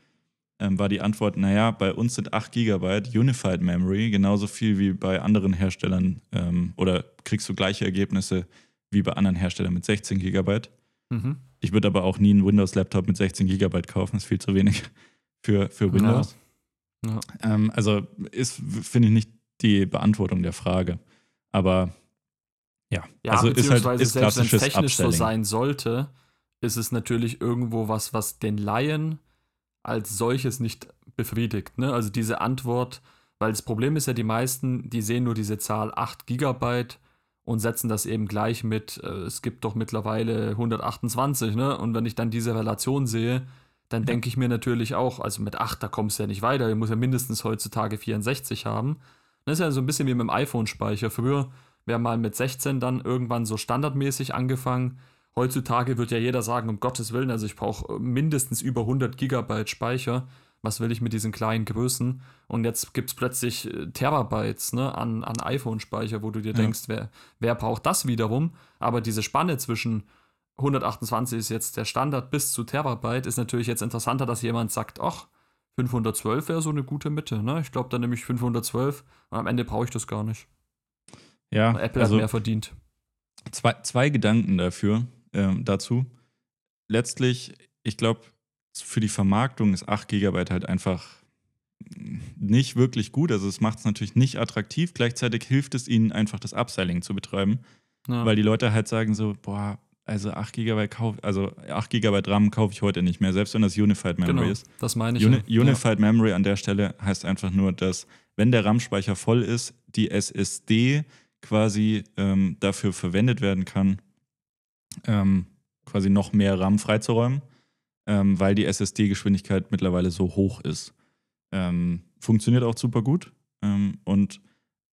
Ähm, war die Antwort, naja, bei uns sind 8 GB Unified Memory genauso viel wie bei anderen Herstellern ähm, oder kriegst du gleiche Ergebnisse wie bei anderen Herstellern mit 16 GB. Mhm. Ich würde aber auch nie einen Windows-Laptop mit 16 GB kaufen, ist viel zu wenig für, für Windows. Ja. Ähm, also ist, finde ich, nicht die Beantwortung der Frage. Aber ja, Ja, also ist halt beziehungsweise ist selbst wenn es technisch so Upselling. sein sollte, ist es natürlich irgendwo was, was den Laien als solches nicht befriedigt. Ne? Also diese Antwort, weil das Problem ist ja, die meisten, die sehen nur diese Zahl 8 Gigabyte und setzen das eben gleich mit, äh, es gibt doch mittlerweile 128, ne? Und wenn ich dann diese Relation sehe, dann Ja. denke ich mir natürlich auch, also mit 8, da kommst du ja nicht weiter, ich muss ja mindestens heutzutage 64 haben. Das ist ja so ein bisschen wie mit dem iPhone-Speicher. Früher wäre mal mit 16 dann irgendwann so standardmäßig angefangen. Heutzutage wird ja jeder sagen, um Gottes Willen, also ich brauche mindestens über 100 Gigabyte Speicher. Was will ich mit diesen kleinen Größen? Und jetzt gibt es plötzlich äh, Terabytes ne, an, an iPhone-Speicher, wo du dir Ja. denkst, wer, wer braucht das wiederum? Aber diese Spanne zwischen 128 ist jetzt der Standard bis zu Terabyte, ist natürlich jetzt interessanter, dass jemand sagt, ach, 512 wäre so eine gute Mitte. Ne? Ich glaube, dann nehme ich 512 und am Ende brauche ich das gar nicht. Ja, Apple also hat mehr verdient. zwei, zwei Gedanken dafür, ähm, dazu. Letztlich, ich glaube, für die Vermarktung ist 8 GB halt einfach nicht wirklich gut. Also es macht es natürlich nicht attraktiv. Gleichzeitig hilft es ihnen einfach, das Upselling zu betreiben. Ja. Weil die Leute halt sagen so, boah, also 8 GB kauf, also 8 GB RAM kaufe ich heute nicht mehr, selbst wenn das Unified Memory genau, ist. das meine ich. Uni ja. Unified Memory an der Stelle heißt einfach nur, dass wenn der RAM-Speicher voll ist, die SSD quasi ähm, dafür verwendet werden kann, ähm, quasi noch mehr RAM freizuräumen, ähm, weil die SSD-Geschwindigkeit mittlerweile so hoch ist. Ähm, funktioniert auch super gut. Ähm, und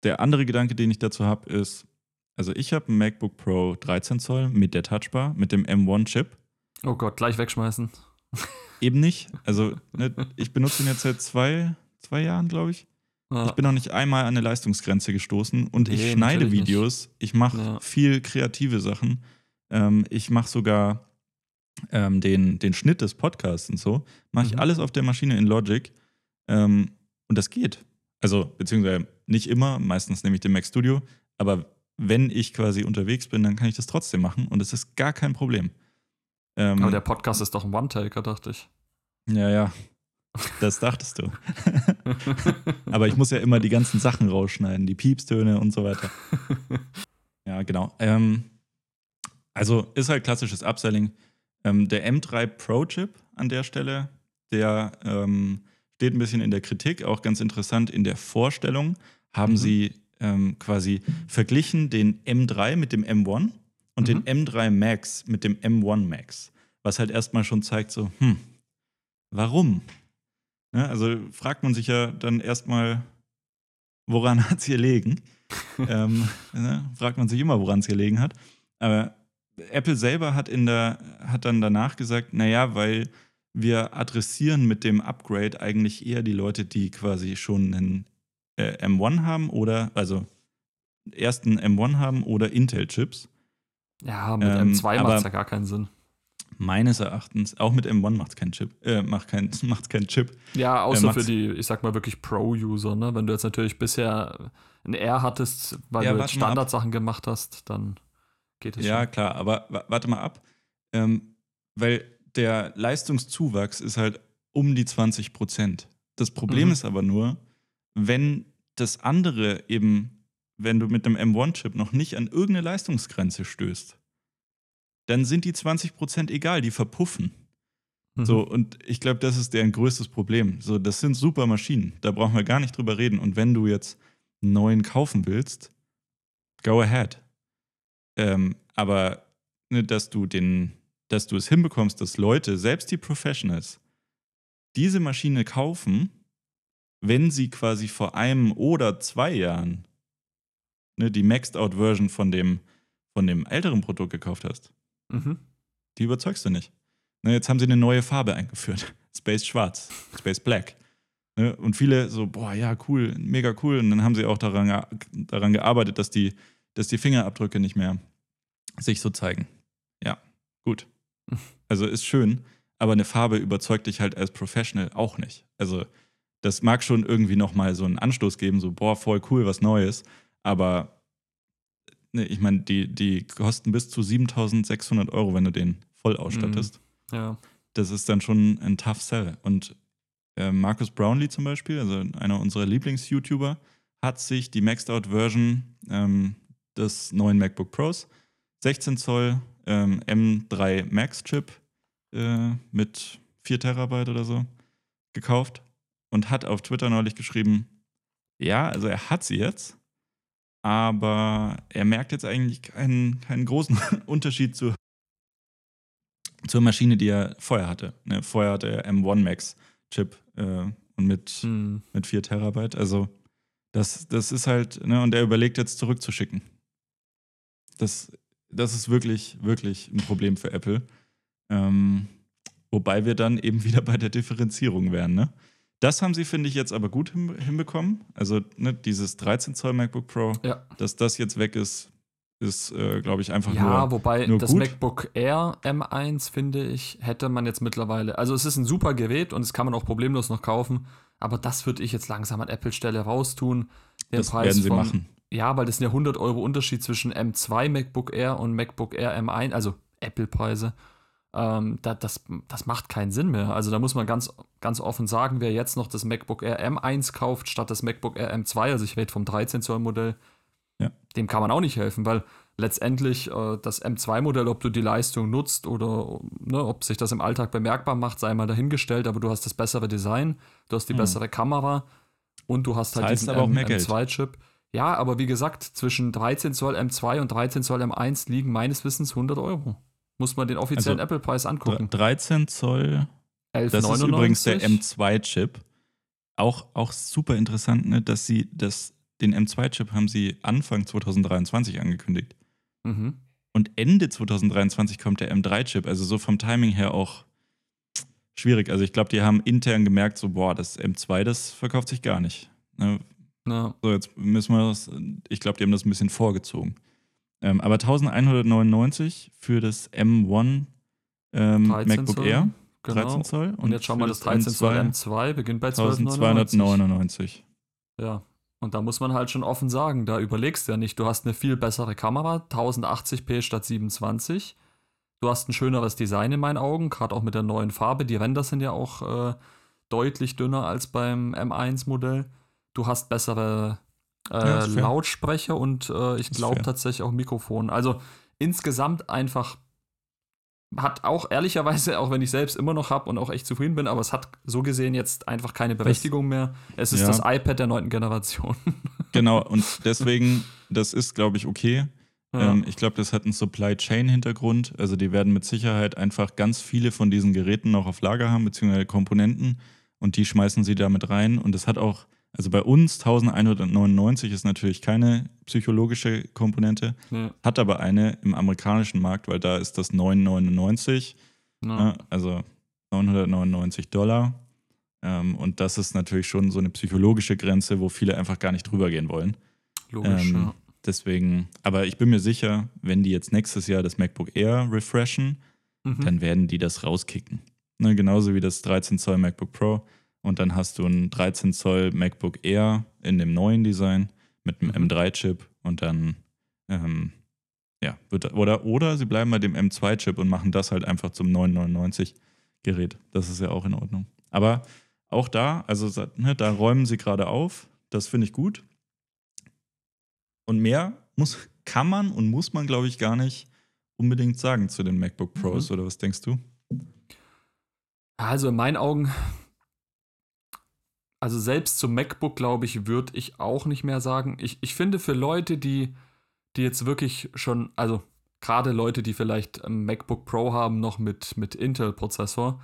der andere Gedanke, den ich dazu habe, ist, also ich habe ein MacBook Pro 13 Zoll mit der Touchbar, mit dem M1-Chip. Ja. Oh Gott, gleich wegschmeißen. Eben nicht. Also ne, ich benutze ihn jetzt seit zwei, zwei Jahren, glaube ich. Ja. Ich bin noch nicht einmal an eine Leistungsgrenze gestoßen und ich Nee, schneide natürlich nicht. Videos. Ich mache Ja. viel kreative Sachen. Ähm, ich mache sogar ähm, den, den Schnitt des Podcasts und so. Mache ich Mhm. alles auf der Maschine in Logic. Ähm, und das geht. Also, beziehungsweise nicht immer, meistens nehme ich den Mac Studio. Aber wenn ich quasi unterwegs bin, dann kann ich das trotzdem machen und es ist gar kein Problem. Ähm, Aber der Podcast ist doch ein One-Taker, dachte ich. ja, ja. Das dachtest du. [LAUGHS] Aber ich muss ja immer die ganzen Sachen rausschneiden, die Piepstöne und so weiter. [LAUGHS] Ja, genau. Ähm, also ist halt klassisches Upselling. Ähm, der M3 Pro Chip an der Stelle, der ähm, steht ein bisschen in der Kritik, auch ganz interessant in der Vorstellung haben Mhm. sie ähm, quasi verglichen den M3 mit dem M1 und Mhm. den M3 Max mit dem M1 Max. Was halt erstmal schon zeigt, so, hm, warum? Ne, also fragt man sich ja dann erstmal, woran [LAUGHS] hat es gelegen? [LAUGHS] ähm, ne, fragt man sich immer, woran es gelegen hat. Aber Apple selber hat, in der, hat dann danach gesagt, naja, weil wir adressieren mit dem Upgrade eigentlich eher die Leute, die quasi schon einen äh, M1 haben oder, also ersten M1 haben oder Intel-Chips. Ja, mit Ähm, M2 aber- macht es ja gar keinen Sinn. Meines Erachtens, auch mit M1 macht es keinen Chip, äh, macht kein, [LAUGHS] macht's keinen Chip. Ja, außer macht's- für die, ich sag mal wirklich Pro-User, ne? Wenn du jetzt natürlich bisher ein R hattest, weil Ja, du. Standardsachen gemacht hast, dann geht es Ja, schon. klar, aber wa- warte mal ab. Ähm, weil der Leistungszuwachs ist halt um die 20 Prozent. Das Problem Mhm. ist aber nur, wenn das andere eben, wenn du mit einem M1-Chip noch nicht an irgendeine Leistungsgrenze stößt, dann sind die 20 Prozent egal, die verpuffen. Mhm. So, und ich glaube, das ist deren größtes Problem. So, das sind super Maschinen. Da brauchen wir gar nicht drüber reden. Und wenn du jetzt einen neuen kaufen willst, go ahead. Ähm, aber ne, dass du den, dass du es hinbekommst, dass Leute, selbst die Professionals, diese Maschine kaufen, wenn sie quasi vor einem oder zwei Jahren ne, die Maxed-Out-Version von dem, von dem älteren Produkt gekauft hast Mhm. die überzeugst du nicht. Ne, jetzt haben sie eine neue Farbe eingeführt. [LAUGHS] Space Schwarz, Space Black. Ne, und viele so, boah, ja, cool, mega cool. Und dann haben sie auch daran, daran gearbeitet, dass die, dass die Fingerabdrücke nicht mehr sich so zeigen. Ja, gut. [LAUGHS] Also ist schön, aber eine Farbe überzeugt dich halt als Professional auch nicht. Also das mag schon irgendwie nochmal so einen Anstoß geben, so, boah, voll cool, was Neues. Aber ne, ich meine, die, die kosten bis zu 7600 Euro, wenn du den voll ausstattest. Ja. Das ist dann schon ein tough sell. Und äh, Marcus Brownlee zum Beispiel, also einer unserer Lieblings-YouTuber, hat sich die Maxed-Out-Version ähm, des neuen MacBook Pros, 16 Zoll ähm, M3 Max-Chip äh, mit 4 Terabyte oder so, gekauft und hat auf Twitter neulich geschrieben, ja, also er hat sie jetzt, aber er merkt jetzt eigentlich keinen, keinen großen [LAUGHS] Unterschied zu, zur Maschine, die er vorher hatte. Ne, vorher hatte er M1 Max Chip äh, und mit, Mhm. mit 4 Terabyte. Also das, das ist halt, ne, und er überlegt jetzt zurückzuschicken. Das, das ist wirklich, wirklich ein Problem für Apple. Ähm, wobei wir dann eben [LAUGHS] wieder bei der Differenzierung wären, ne? Das haben sie, finde ich, jetzt aber gut hin, hinbekommen. Also, ne, dieses 13 Zoll MacBook Pro, Ja. dass das jetzt weg ist, ist, äh, glaube ich, einfach Ja, nur. wobei nur das gut. MacBook Air M1, finde ich, hätte man jetzt mittlerweile. Also, es ist ein super Gerät und es kann man auch problemlos noch kaufen. Aber das würde ich jetzt langsam an Apple-Stelle raustun. Den Das werden sie von- machen. Ja, weil das sind ja 100 Euro Unterschied zwischen M2 MacBook Air und MacBook Air M1, also Apple-Preise. Ähm, da, das, das macht keinen Sinn mehr. Also da muss man ganz, ganz offen sagen, wer jetzt noch das MacBook Air M1 kauft statt das MacBook Air M2, also ich rede vom 13 Zoll Modell, Ja. dem kann man auch nicht helfen, weil letztendlich äh, das M2-Modell, ob du die Leistung nutzt oder ne, ob sich das im Alltag bemerkbar macht, sei mal dahingestellt, aber du hast das bessere Design, du hast die Mhm. bessere Kamera und du hast halt Zahlst diesen aber auch M- mehr Geld. M2-Chip. Ja, aber wie gesagt, zwischen 13 Zoll M2 und 13 Zoll M1 liegen meines Wissens 100 Euro. Muss man den offiziellen Also, Apple-Preis angucken. 13 Zoll 11,99. Das ist übrigens der M2-Chip. Auch, auch super interessant, ne, dass sie das, den M2-Chip haben sie Anfang 2023 angekündigt. Mhm. Und Ende 2023 kommt der M3-Chip. Also so vom Timing her auch schwierig. Also ich glaube, die haben intern gemerkt, so, boah, das M2, das verkauft sich gar nicht. Ne? Ja. So, jetzt müssen wir das, ich glaube, die haben das ein bisschen vorgezogen. Ähm, aber 1199 für das M1 ähm, 13 MacBook Zoll, Air, Genau. 13 Zoll. Und jetzt schauen wir das 13 Zoll M2 M2 beginnt bei 1299. 1299. Ja. Und da muss man halt schon offen sagen, da überlegst du ja nicht, du hast eine viel bessere Kamera, 1080p statt 27. Du hast ein schöneres Design in meinen Augen, gerade auch mit der neuen Farbe. Die Ränder sind ja auch äh, deutlich dünner als beim M1-Modell. Du hast bessere äh, Ja. Lautsprecher und äh, ich glaube tatsächlich auch Mikrofon. Also insgesamt einfach hat auch ehrlicherweise, auch wenn ich selbst immer noch habe und auch echt zufrieden bin, aber es hat so gesehen jetzt einfach keine Berechtigung mehr. Es ist Ja. das iPad der neunten Generation. [LAUGHS] Genau, und deswegen, das ist, glaube ich, okay. Ja. Ähm, ich glaube, das hat einen Supply Chain Hintergrund. Also die werden mit Sicherheit einfach ganz viele von diesen Geräten noch auf Lager haben, beziehungsweise Komponenten und die schmeißen sie damit rein. Und das hat auch, also bei uns 1199 ist natürlich keine psychologische Komponente, ja. hat aber eine im amerikanischen Markt, weil da ist das 999, ja. also 999 Dollar. Ähm, und das ist natürlich schon so eine psychologische Grenze, wo viele einfach gar nicht drüber gehen wollen. Logisch, ähm, ja. Deswegen, aber ich bin mir sicher, wenn die jetzt nächstes Jahr das MacBook Air refreshen, mhm. dann werden die das rauskicken. Ne, genauso wie das 13 Zoll MacBook Pro. Und dann hast du ein 13 Zoll MacBook Air in dem neuen Design mit einem mhm. M3-Chip und dann, ähm, ja, wird, oder, oder sie bleiben bei dem M2-Chip und machen das halt einfach zum 999-Gerät. Das ist ja auch in Ordnung. Aber auch da, also ne, da räumen sie gerade auf. Das finde ich gut. Und mehr muss, kann man und muss man, glaube ich, gar nicht unbedingt sagen zu den MacBook Pros, mhm. oder was denkst du? Also in meinen Augen, also selbst zum MacBook, glaube ich, würde ich auch nicht mehr sagen. Ich, ich finde für Leute, die, die jetzt wirklich schon, also gerade Leute, die vielleicht ein MacBook Pro haben, noch mit, mit Intel-Prozessor,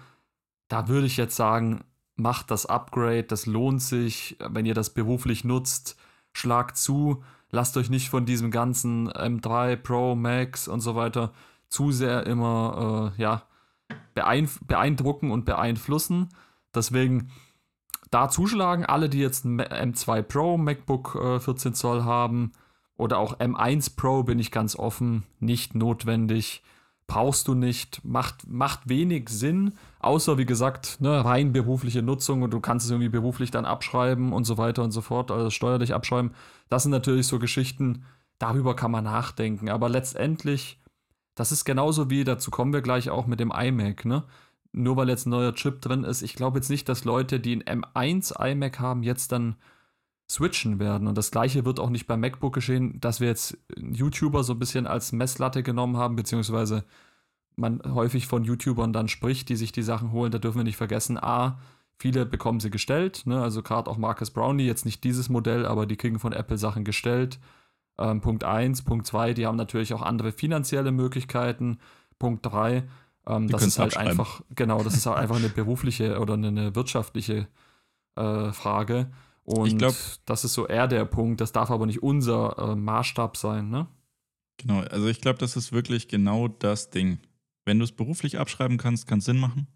da würde ich jetzt sagen, macht das Upgrade, das lohnt sich, wenn ihr das beruflich nutzt, schlagt zu lasst euch nicht von diesem ganzen M3 Pro Max und so weiter zu sehr immer äh, ja, beeindrucken und beeinflussen. Deswegen da zuschlagen, alle, die jetzt ein M2 Pro MacBook äh, 14 Zoll haben oder auch M1 Pro, bin ich ganz offen, nicht notwendig brauchst du nicht, macht, macht wenig Sinn, außer wie gesagt, ne, rein berufliche Nutzung und du kannst es irgendwie beruflich dann abschreiben und so weiter und so fort, also steuerlich abschreiben. Das sind natürlich so Geschichten, darüber kann man nachdenken. Aber letztendlich, das ist genauso wie, dazu kommen wir gleich auch mit dem iMac, ne? Nur weil jetzt ein neuer Chip drin ist, ich glaube jetzt nicht, dass Leute, die ein M1 iMac haben, jetzt dann switchen werden. Und das gleiche wird auch nicht beim MacBook geschehen, dass wir jetzt YouTuber so ein bisschen als Messlatte genommen haben, beziehungsweise man häufig von YouTubern dann spricht, die sich die Sachen holen. Da dürfen wir nicht vergessen, A, viele bekommen sie gestellt, ne? also gerade auch Marcus Brownlee, jetzt nicht dieses Modell, aber die kriegen von Apple Sachen gestellt. Ähm, Punkt 1, Punkt 2, die haben natürlich auch andere finanzielle Möglichkeiten. Punkt 3, ähm, das ist halt einfach, genau, das ist halt einfach eine berufliche oder eine wirtschaftliche äh, Frage. Und ich glaube, das ist so eher der Punkt. Das darf aber nicht unser äh, Maßstab sein, ne? Genau, also ich glaube, das ist wirklich genau das Ding. Wenn du es beruflich abschreiben kannst, kann es Sinn machen,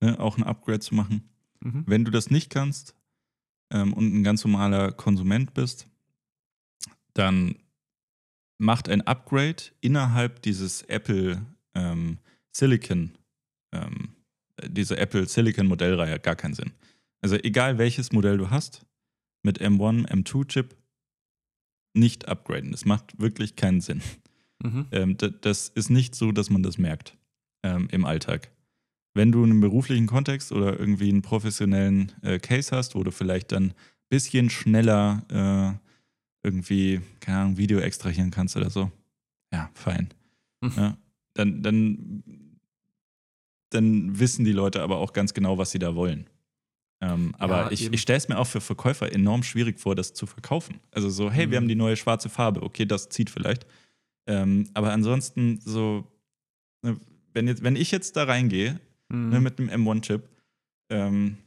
ne? auch ein Upgrade zu machen. Mhm. Wenn du das nicht kannst ähm, und ein ganz normaler Konsument bist, dann macht ein Upgrade innerhalb dieses Apple ähm, Silicon, ähm, diese Apple Silicon Modellreihe gar keinen Sinn. Also egal welches Modell du hast, mit M1, M2-Chip nicht upgraden. Das macht wirklich keinen Sinn. Mhm. Ähm, das ist nicht so, dass man das merkt ähm, im Alltag. Wenn du einen beruflichen Kontext oder irgendwie einen professionellen äh, Case hast, wo du vielleicht dann ein bisschen schneller äh, irgendwie, keine Ahnung, Video extrahieren kannst oder so, ja, fein. Mhm. Ja, dann, dann, dann wissen die Leute aber auch ganz genau, was sie da wollen. Ähm, aber ja, ich, ich stelle es mir auch für Verkäufer enorm schwierig vor, das zu verkaufen. Also so, hey, mhm. wir haben die neue schwarze Farbe, okay, das zieht vielleicht. Ähm, aber ansonsten so, ne, wenn, jetzt, wenn ich jetzt da reingehe ne, mhm. ne, mit dem M1-Chip ähm,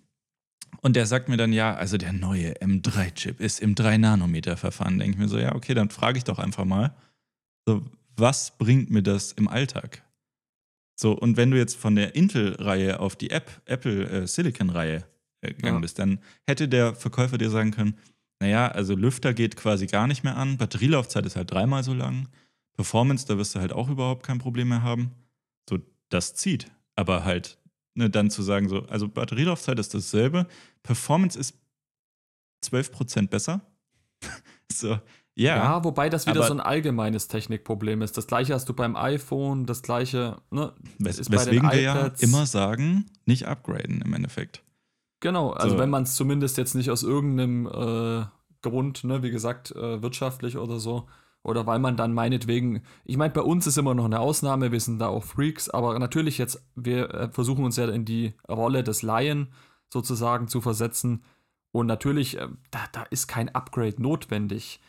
und der sagt mir dann, ja, also der neue M3-Chip ist im 3-Nanometer-Verfahren, denke ich mir so, ja, okay, dann frage ich doch einfach mal, so, was bringt mir das im Alltag? So, und wenn du jetzt von der Intel-Reihe auf die App, Apple äh, Silicon-Reihe äh, gegangen ja. bist, dann hätte der Verkäufer dir sagen können, naja, also Lüfter geht quasi gar nicht mehr an, Batterielaufzeit ist halt dreimal so lang, Performance, da wirst du halt auch überhaupt kein Problem mehr haben. So, das zieht. Aber halt, ne, dann zu sagen, so, also Batterielaufzeit ist dasselbe, Performance ist 12% besser. [LAUGHS] so, ja. Ja, wobei das wieder so ein allgemeines Technikproblem ist. Das gleiche hast du beim iPhone, das gleiche, ne? Wes ist weswegen wir ja immer sagen, nicht upgraden im Endeffekt. Genau, also so. wenn man es zumindest jetzt nicht aus irgendeinem äh, Grund, ne, wie gesagt, äh, wirtschaftlich oder so, oder weil man dann meinetwegen, ich meine, bei uns ist immer noch eine Ausnahme, wir sind da auch Freaks, aber natürlich jetzt, wir äh, versuchen uns ja in die Rolle des Laien sozusagen zu versetzen. Und natürlich, äh, da, da ist kein Upgrade notwendig.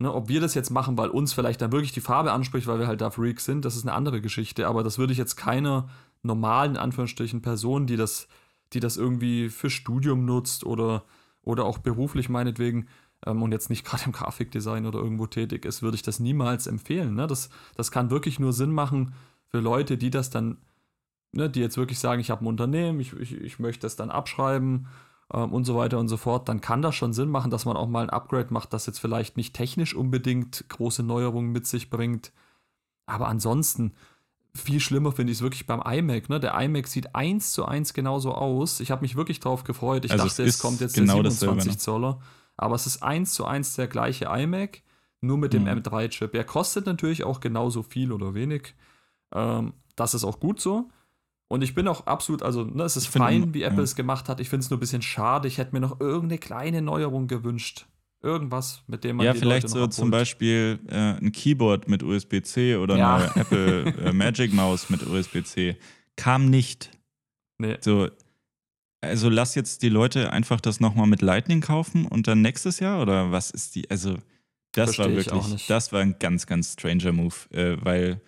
Ne, ob wir das jetzt machen, weil uns vielleicht dann wirklich die Farbe anspricht, weil wir halt da Freaks sind, das ist eine andere Geschichte. Aber das würde ich jetzt keiner normalen, Anführungsstrichen, Person, die das, die das irgendwie für Studium nutzt oder, oder auch beruflich meinetwegen ähm, und jetzt nicht [LAUGHS] gerade im Grafikdesign oder irgendwo tätig ist, würde ich das niemals empfehlen. Ne? Das, das kann wirklich nur Sinn machen für Leute, die das dann, ne, die jetzt wirklich sagen, ich habe ein Unternehmen, ich, ich, ich möchte das dann abschreiben ähm, und so weiter und so fort, dann kann das schon Sinn machen, dass man auch mal ein Upgrade macht, das jetzt vielleicht nicht technisch unbedingt große Neuerungen mit sich bringt. Aber ansonsten, viel schlimmer finde ich es wirklich beim iMac. Ne? Der iMac sieht eins zu eins genauso aus. Ich habe mich wirklich drauf gefreut. Ich Also dachte, es es kommt jetzt genau der dasselbe, 27 ne? Zoller. Aber es ist eins zu eins der gleiche iMac, nur mit dem Mhm. M3-Chip. Er kostet natürlich auch genauso viel oder wenig. Ähm, das ist auch gut so. Und ich bin auch absolut, also ne, es ist fein, wie Apple ja. es gemacht hat. Ich finde es nur ein bisschen schade. Ich hätte mir noch irgendeine kleine Neuerung gewünscht. Irgendwas, mit dem man Ja, vielleicht so zum. Beispiel äh, ein Keyboard mit USB-C oder Ja. eine Apple [LAUGHS] äh, Magic Maus mit USB-C. Kam nicht. Nee. So, also lass jetzt die Leute einfach das nochmal mit Lightning kaufen und dann nächstes Jahr oder was ist die? Also, das war Versteh auch wirklich, das war ein ganz, ganz stranger Move, äh, weil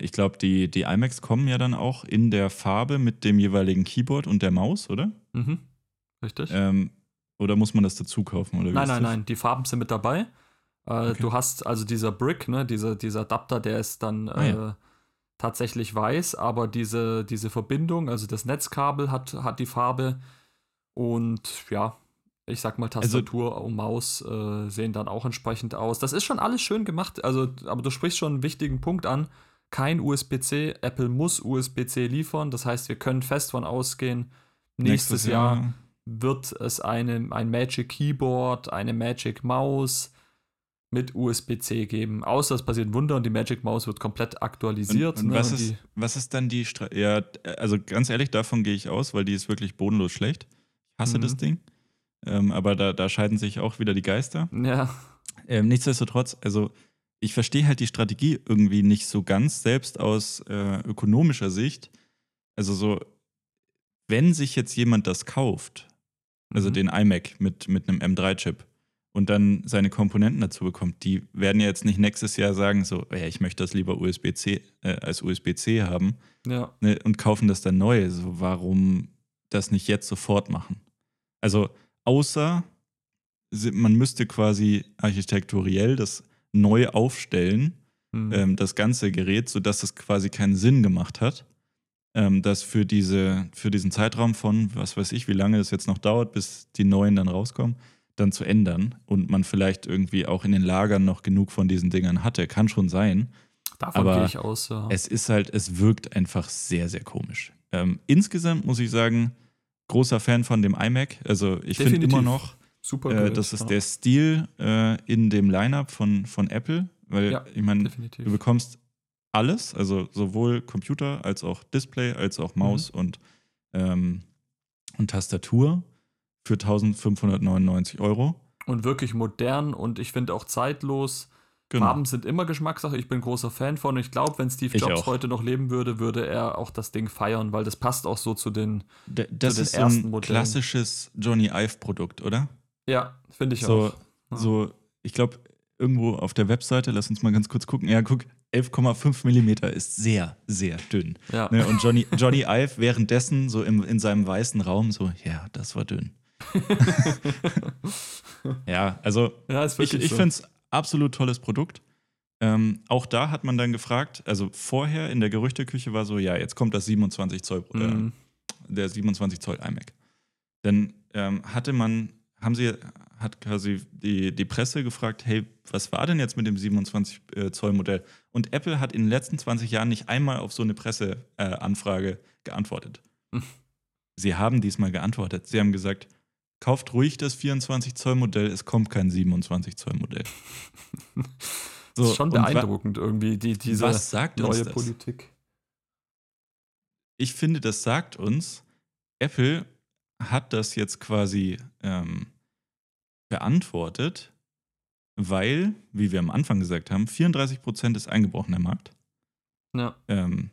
ich glaube, die, die iMacs kommen ja dann auch in der Farbe mit dem jeweiligen Keyboard und der Maus, oder? Mhm. Richtig. Ähm, oder muss man das dazu kaufen? Oder Nein, nein, nein, die Farben sind mit dabei. Äh, Okay. Du hast also dieser Brick, ne, dieser, dieser Adapter, der ist dann Ah, ja. äh, tatsächlich weiß, aber diese, diese Verbindung, also das Netzkabel hat, hat die Farbe und ja, ich sag mal, Also Tastatur und Maus äh, sehen dann auch entsprechend aus. Das ist schon alles schön gemacht, also, aber du sprichst schon einen wichtigen Punkt an. Kein USB-C, Apple muss USB-C liefern, das heißt, wir können fest von ausgehen, nächstes, Jahr wird es eine, ein Magic Keyboard, eine Magic Maus mit USB-C geben. Außer es passiert ein Wunder und die Magic Maus wird komplett aktualisiert. Und, und ne, was, und ist, was ist dann die Stra Ja, also ganz ehrlich, davon gehe ich aus, weil die ist wirklich bodenlos schlecht. Ich hasse Mhm. das Ding. Ähm, aber da, da scheiden sich auch wieder die Geister. ja, Ähm, nichtsdestotrotz, also ich verstehe halt die Strategie irgendwie nicht so ganz, selbst aus äh, ökonomischer Sicht. Also so, wenn sich jetzt jemand das kauft, also Mhm. den iMac mit, mit einem M3-Chip und dann seine Komponenten dazu bekommt, die werden ja jetzt nicht nächstes Jahr sagen, so, ja, ich möchte das lieber USB-C äh, als USB-C haben ja, ne, und kaufen das dann neu. So, warum das nicht jetzt sofort machen? Also, außer man müsste quasi architekturell das neu aufstellen, hm, ähm, das ganze Gerät, sodass es quasi keinen Sinn gemacht hat, ähm, das für, diese, für diesen Zeitraum von, was weiß ich, wie lange es jetzt noch dauert, bis die neuen dann rauskommen, dann zu ändern und man vielleicht irgendwie auch in den Lagern noch genug von diesen Dingern hatte. Kann schon sein. davon aber gehe ich aus. Ja. Es ist halt, es wirkt einfach sehr, sehr komisch. Ähm, insgesamt muss ich sagen, großer Fan von dem iMac. Also ich finde immer noch, Super äh, das ist ja. der Stil äh, in dem Lineup von, von Apple, weil Ja, ich meine, du bekommst alles, also sowohl Computer als auch Display, als auch Maus Mhm. und, ähm, und Tastatur für 1599 Euro. Und wirklich modern und ich finde auch zeitlos. Farben sind immer Geschmackssache. Ich bin großer Fan von. Ich glaube, wenn Steve Jobs heute noch leben würde, würde er auch das Ding feiern, weil das passt auch so zu den. D das den ist so ersten ein Modellen. klassisches Johnny Ive-Produkt, oder? Ja, finde ich So, auch. Ja. so, ich glaube, irgendwo auf der Webseite, lass uns mal ganz kurz gucken. Ja, guck, 11,5 Millimeter ist sehr, sehr dünn. Ja. Ne? Und Johnny, Johnny Ive währenddessen so im, in seinem weißen Raum so, ja, das war dünn. [LAUGHS] Ja, also ja, ich, ich so. finde es absolut tolles Produkt. Ähm, auch da hat man dann gefragt, also vorher in der Gerüchteküche war so, ja, jetzt kommt das 27 Zoll, äh, Mhm. der 27 Zoll iMac. Dann ähm, hatte man, haben sie, hat quasi die, die Presse gefragt, hey, was war denn jetzt mit dem 27 äh, Zoll Modell? Und Apple hat in den letzten 20 Jahren nicht einmal auf so eine Presseanfrage äh, geantwortet. Hm. Sie haben diesmal geantwortet. Sie haben gesagt, kauft ruhig das 24 Zoll Modell, es kommt kein 27 Zoll Modell. [LAUGHS] das ist schon beeindruckend irgendwie, die, diese was sagt uns neue? Politik. ich finde, das sagt uns, Apple hat das jetzt quasi ähm, beantwortet, weil, wie wir am Anfang gesagt haben, 34% ist eingebrochen der Markt. Ja, Ähm,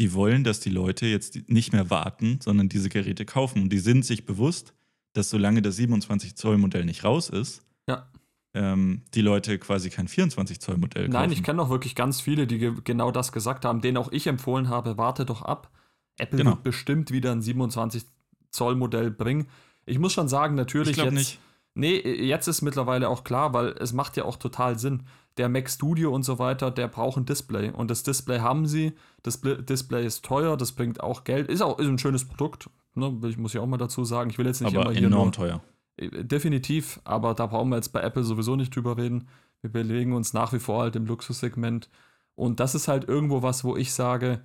die wollen, dass die Leute jetzt nicht mehr warten, sondern diese Geräte kaufen. Und die sind sich bewusst, dass solange das 27 Zoll Modell nicht raus ist, Ja. ähm, die Leute quasi kein 24 Zoll Modell kaufen. Nein, ich kenne auch wirklich ganz viele, die ge genau das gesagt haben, denen auch ich empfohlen habe, warte doch ab. Apple Genau. wird bestimmt wieder ein 27 Zoll Modell bringen. Ich muss schon sagen, natürlich jetzt. nicht. Nee, jetzt ist mittlerweile auch klar, weil es macht ja auch total Sinn. Der Mac Studio und so weiter, der braucht ein Display. Und das Display haben sie. Das Display ist teuer, das bringt auch Geld. Ist auch ist ein schönes Produkt. Ne? Ich muss ja auch mal dazu sagen. Ich will jetzt nicht aber immer hier enorm nur, teuer. Äh, Definitiv, aber da brauchen wir jetzt bei Apple sowieso nicht drüber reden. Wir bewegen uns nach wie vor halt im Luxussegment. Und das ist halt irgendwo was, wo ich sage,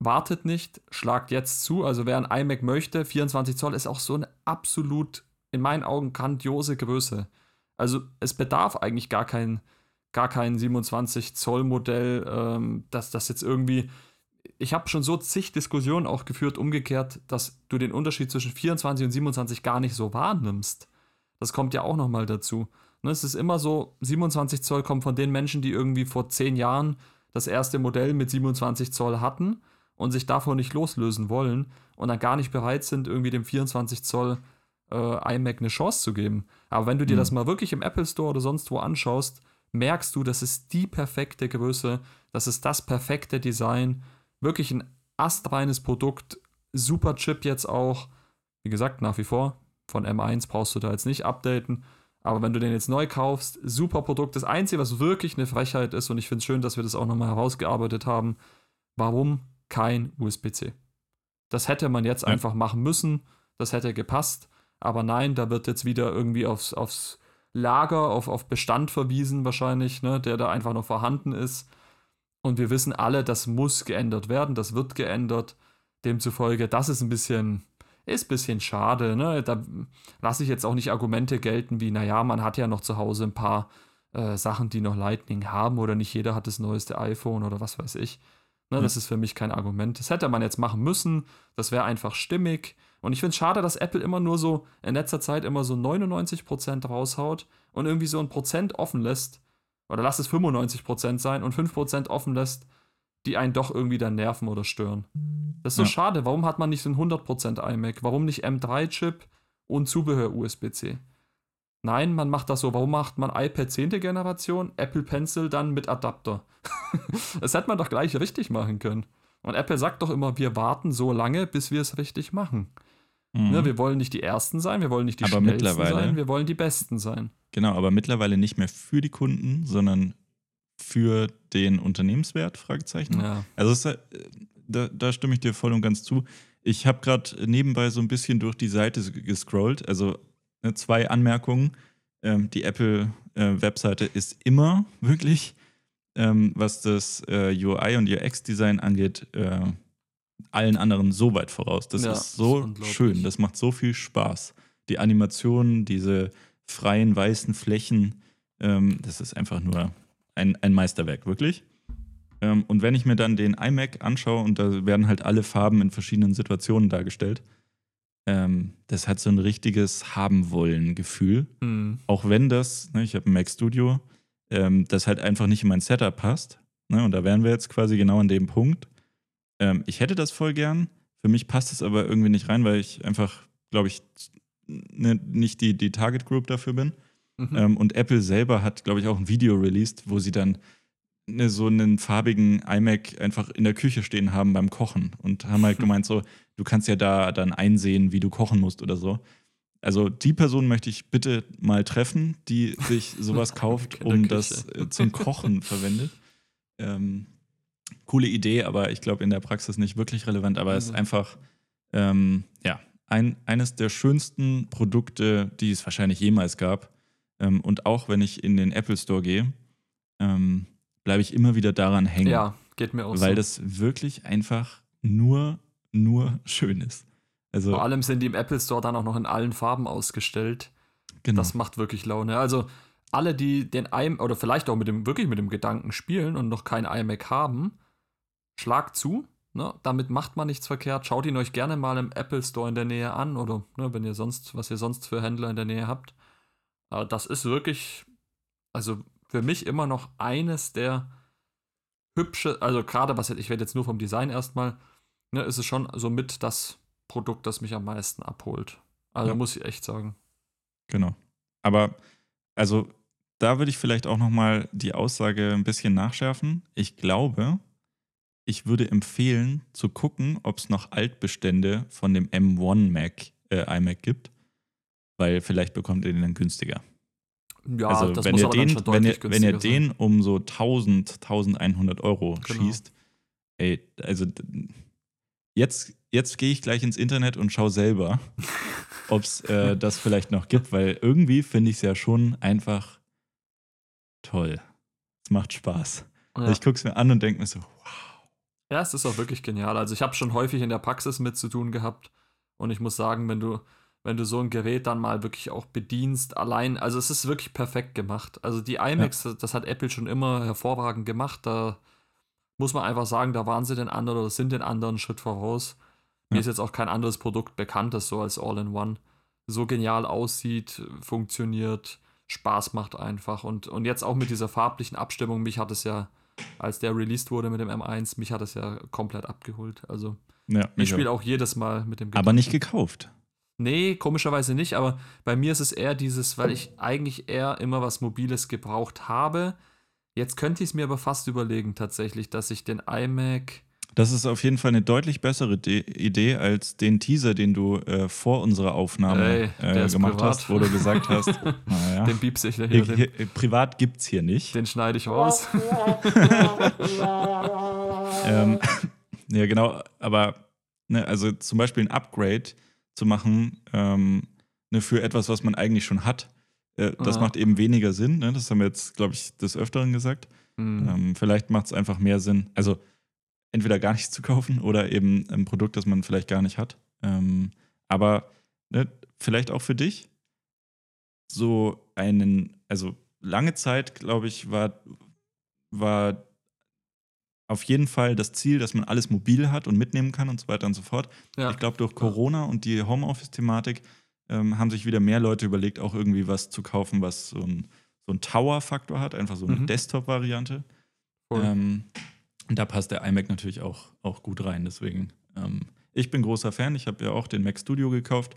wartet nicht, schlagt jetzt zu. Also wer ein iMac möchte, 24 Zoll ist auch so eine absolut, in meinen Augen, grandiose Größe. Also es bedarf eigentlich gar kein, gar kein 27 Zoll Modell, ähm, dass das jetzt irgendwie ich habe schon so zig Diskussionen auch geführt, umgekehrt, dass du den Unterschied zwischen 24 und 27 gar nicht so wahrnimmst. Das kommt ja auch nochmal dazu. Ne, es ist immer so, 27 Zoll kommt von den Menschen, die irgendwie vor 10 Jahren das erste Modell mit 27 Zoll hatten und sich davon nicht loslösen wollen und dann gar nicht bereit sind, irgendwie dem 24 Zoll äh, iMac eine Chance zu geben. Aber wenn du dir Mhm. das mal wirklich im Apple Store oder sonst wo anschaust, merkst du, das ist die perfekte Größe, das ist das perfekte Design, wirklich ein astreines Produkt, super Chip jetzt auch. Wie gesagt, nach wie vor, von M1 brauchst du da jetzt nicht updaten. Aber wenn du den jetzt neu kaufst, super Produkt. Das Einzige, was wirklich eine Frechheit ist, und ich finde es schön, dass wir das auch nochmal herausgearbeitet haben, warum kein USB-C? Das hätte man jetzt Ja. einfach machen müssen, das hätte gepasst. Aber nein, da wird jetzt wieder irgendwie aufs, aufs Lager, auf, auf Bestand verwiesen wahrscheinlich, ne, der da einfach noch vorhanden ist. Und wir wissen alle, das muss geändert werden, das wird geändert. Demzufolge, das ist ein bisschen, ist ein bisschen schade. Ne? Da lasse ich jetzt auch nicht Argumente gelten wie, naja, man hat ja noch zu Hause ein paar äh, Sachen, die noch Lightning haben oder nicht jeder hat das neueste iPhone oder was weiß ich. Ne, Ja. Das ist für mich kein Argument. Das hätte man jetzt machen müssen. Das wäre einfach stimmig. Und ich finde es schade, dass Apple immer nur so in letzter Zeit immer so 99% raushaut und irgendwie so ein Prozent offen lässt. Oder lass es 95% sein und 5% offen lässt, die einen doch irgendwie dann nerven oder stören. Das ist so Ja. schade. Warum hat man nicht so ein 100% iMac? Warum nicht M3-Chip und Zubehör USB-C? Nein, man macht das so. Warum macht man iPad 10. Generation, Apple Pencil dann mit Adapter? [LAUGHS] das hätte man doch gleich richtig machen können. Und Apple sagt doch immer, wir warten so lange, bis wir es richtig machen. Mhm. Ne, wir wollen nicht die Ersten sein, wir wollen nicht die Aber Schnellsten sein, wir wollen die Besten sein. Genau, aber mittlerweile nicht mehr für die Kunden, sondern für den Unternehmenswert? Fragezeichen. Ja. Also es, äh, da, da stimme ich dir voll und ganz zu. Ich habe gerade nebenbei so ein bisschen durch die Seite gescrollt. Also ne, zwei Anmerkungen. Ähm, die Apple-Webseite ist immer [LAUGHS] wirklich, ähm, was das äh, UI und UX-Design angeht, äh, allen anderen so weit voraus. Das Ja, ist ist so unglaublich. schön. Das macht so viel Spaß. Die Animationen, diese freien weißen Flächen, ähm, das ist einfach nur ein, ein Meisterwerk, wirklich. Ähm, und wenn ich mir dann den iMac anschaue und da werden halt alle Farben in verschiedenen Situationen dargestellt, ähm, das hat so ein richtiges Haben-Wollen-Gefühl. Hm. Auch wenn das, ne, ich habe ein Mac Studio, ähm, das halt einfach nicht in mein Setup passt. Ne, und da wären wir jetzt quasi genau an dem Punkt. Ähm, ich hätte das voll gern. Für mich passt es aber irgendwie nicht rein, weil ich einfach, glaube ich, ne, nicht die, die Target Group dafür bin. Mhm. Ähm, und Apple selber hat, glaube ich, auch ein Video released, wo sie dann ne, so einen farbigen iMac einfach in der Küche stehen haben beim Kochen und haben halt [LAUGHS] gemeint, so, du kannst ja da dann einsehen, wie du kochen musst oder so. Also die Person möchte ich bitte mal treffen, die sich [LAUGHS] sowas kauft, um Küche. das äh, zum Kochen verwendet. Ähm, coole Idee, aber ich glaube in der Praxis nicht wirklich relevant, aber es ist Mhm. einfach, ähm, ja, ein, eines der schönsten Produkte, die es wahrscheinlich jemals gab. Ähm, und auch wenn ich in den Apple Store gehe, ähm, bleibe ich immer wieder daran hängen, ja, geht mir auch weil so. das wirklich einfach nur, nur schön ist. Also, Vor allem sind die im Apple Store dann auch noch in allen Farben ausgestellt. genau. Das macht wirklich Laune. Also alle, die den iMac oder vielleicht auch mit dem wirklich mit dem Gedanken spielen und noch kein iMac haben, schlagt zu. Ne? Damit macht man nichts verkehrt. Schaut ihn euch gerne mal im Apple Store in der Nähe an oder ne, wenn ihr sonst, was ihr sonst für Händler in der Nähe habt. Aber das ist wirklich, also für mich immer noch eines der hübsche, also gerade was ich rede jetzt nur vom Design erstmal, ne, ist es schon somit das Produkt, das mich am meisten abholt. Also Ja. muss ich echt sagen. Genau. Aber also da würde ich vielleicht auch nochmal die Aussage ein bisschen nachschärfen. Ich glaube, ich würde empfehlen zu gucken, ob es noch Altbestände von dem M1 Mac, äh, iMac gibt, weil vielleicht bekommt ihr den dann günstiger. Ja, also das wenn muss ihr, aber den, schon wenn, ihr, wenn ihr den um so 1000, 1100 Euro Genau. schießt, ey, also jetzt, jetzt gehe ich gleich ins Internet und schaue selber, [LAUGHS] ob es äh, das vielleicht noch gibt, weil irgendwie finde ich es ja schon einfach toll. Es macht Spaß. Ja. Ich gucke es mir an und denke mir so, wow. Ja, es ist auch wirklich genial. Also ich habe schon häufig in der Praxis mit zu tun gehabt und ich muss sagen, wenn du, wenn du so ein Gerät dann mal wirklich auch bedienst, allein, also es ist wirklich perfekt gemacht. Also die iMacs, das hat Apple schon immer hervorragend gemacht. Da muss man einfach sagen, da waren sie den anderen oder sind den anderen Schritt voraus. Mir Ja. ist jetzt auch kein anderes Produkt bekannt, das so als All-in-One so genial aussieht, funktioniert, Spaß macht einfach. Und, und jetzt auch mit dieser farblichen Abstimmung, mich hat es ja, als der released wurde mit dem M1, mich hat es ja komplett abgeholt. Also Ja, ich spiele auch. jedes Mal mit dem Aber nicht Gedanken. gekauft. Nee, komischerweise nicht, aber bei mir ist es eher dieses, weil ich eigentlich eher immer was Mobiles gebraucht habe. Jetzt könnte ich es mir aber fast überlegen, tatsächlich, dass ich den iMac. Das ist auf jeden Fall eine deutlich bessere De Idee als den Teaser, den du äh, vor unserer Aufnahme Ey, äh, gemacht privat. hast, wo du gesagt [LAUGHS] hast, naja, Den piepse ich hier, hier, hier, privat gibt's hier nicht. den schneide ich raus. [LAUGHS] Ähm, ja, genau, aber ne, also zum Beispiel ein Upgrade zu machen ähm, ne, für etwas, was man eigentlich schon hat, äh, das Ja. macht eben weniger Sinn. Ne? Das haben wir jetzt, glaube ich, des Öfteren gesagt. Hm. Ähm, vielleicht macht es einfach mehr Sinn, also entweder gar nichts zu kaufen oder eben ein Produkt, das man vielleicht gar nicht hat. Ähm, aber ne, vielleicht auch für dich so einen, also lange Zeit, glaube ich, war, war auf jeden Fall das Ziel, dass man alles mobil hat und mitnehmen kann und so weiter und so fort. ja. Ich glaube, durch Corona und die Homeoffice-Thematik ähm, haben sich wieder mehr Leute überlegt, auch irgendwie was zu kaufen, was so ein, so Tower-Faktor hat, einfach so eine Mhm. Desktop-Variante. Voll. Ähm, und da passt der iMac natürlich auch, auch gut rein. Deswegen, ähm, ich bin großer Fan. Ich habe ja auch den Mac Studio gekauft.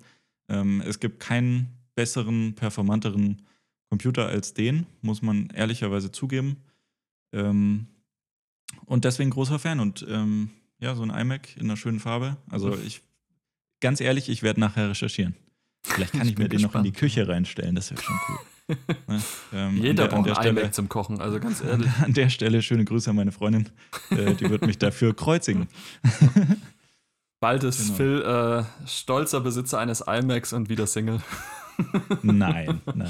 Ähm, es gibt keinen besseren, performanteren Computer als den, muss man ehrlicherweise zugeben. Ähm, und deswegen großer Fan. Und ähm, ja, so ein iMac in einer schönen Farbe. Also ich, ganz ehrlich, ich werde nachher recherchieren. Vielleicht kann Ich ich, mir den noch in die gespannt. Küche reinstellen, das wäre schon cool. [LAUGHS] Ne? Ähm, Jeder der, braucht der ein Stelle, iMac zum Kochen, also ganz [LAUGHS] ehrlich. an der Stelle schöne Grüße an meine Freundin. Äh, die wird mich dafür kreuzigen. [LAUGHS] Bald ist Genau. Phil äh, stolzer Besitzer eines iMacs und wieder Single. Nein, nein, nein.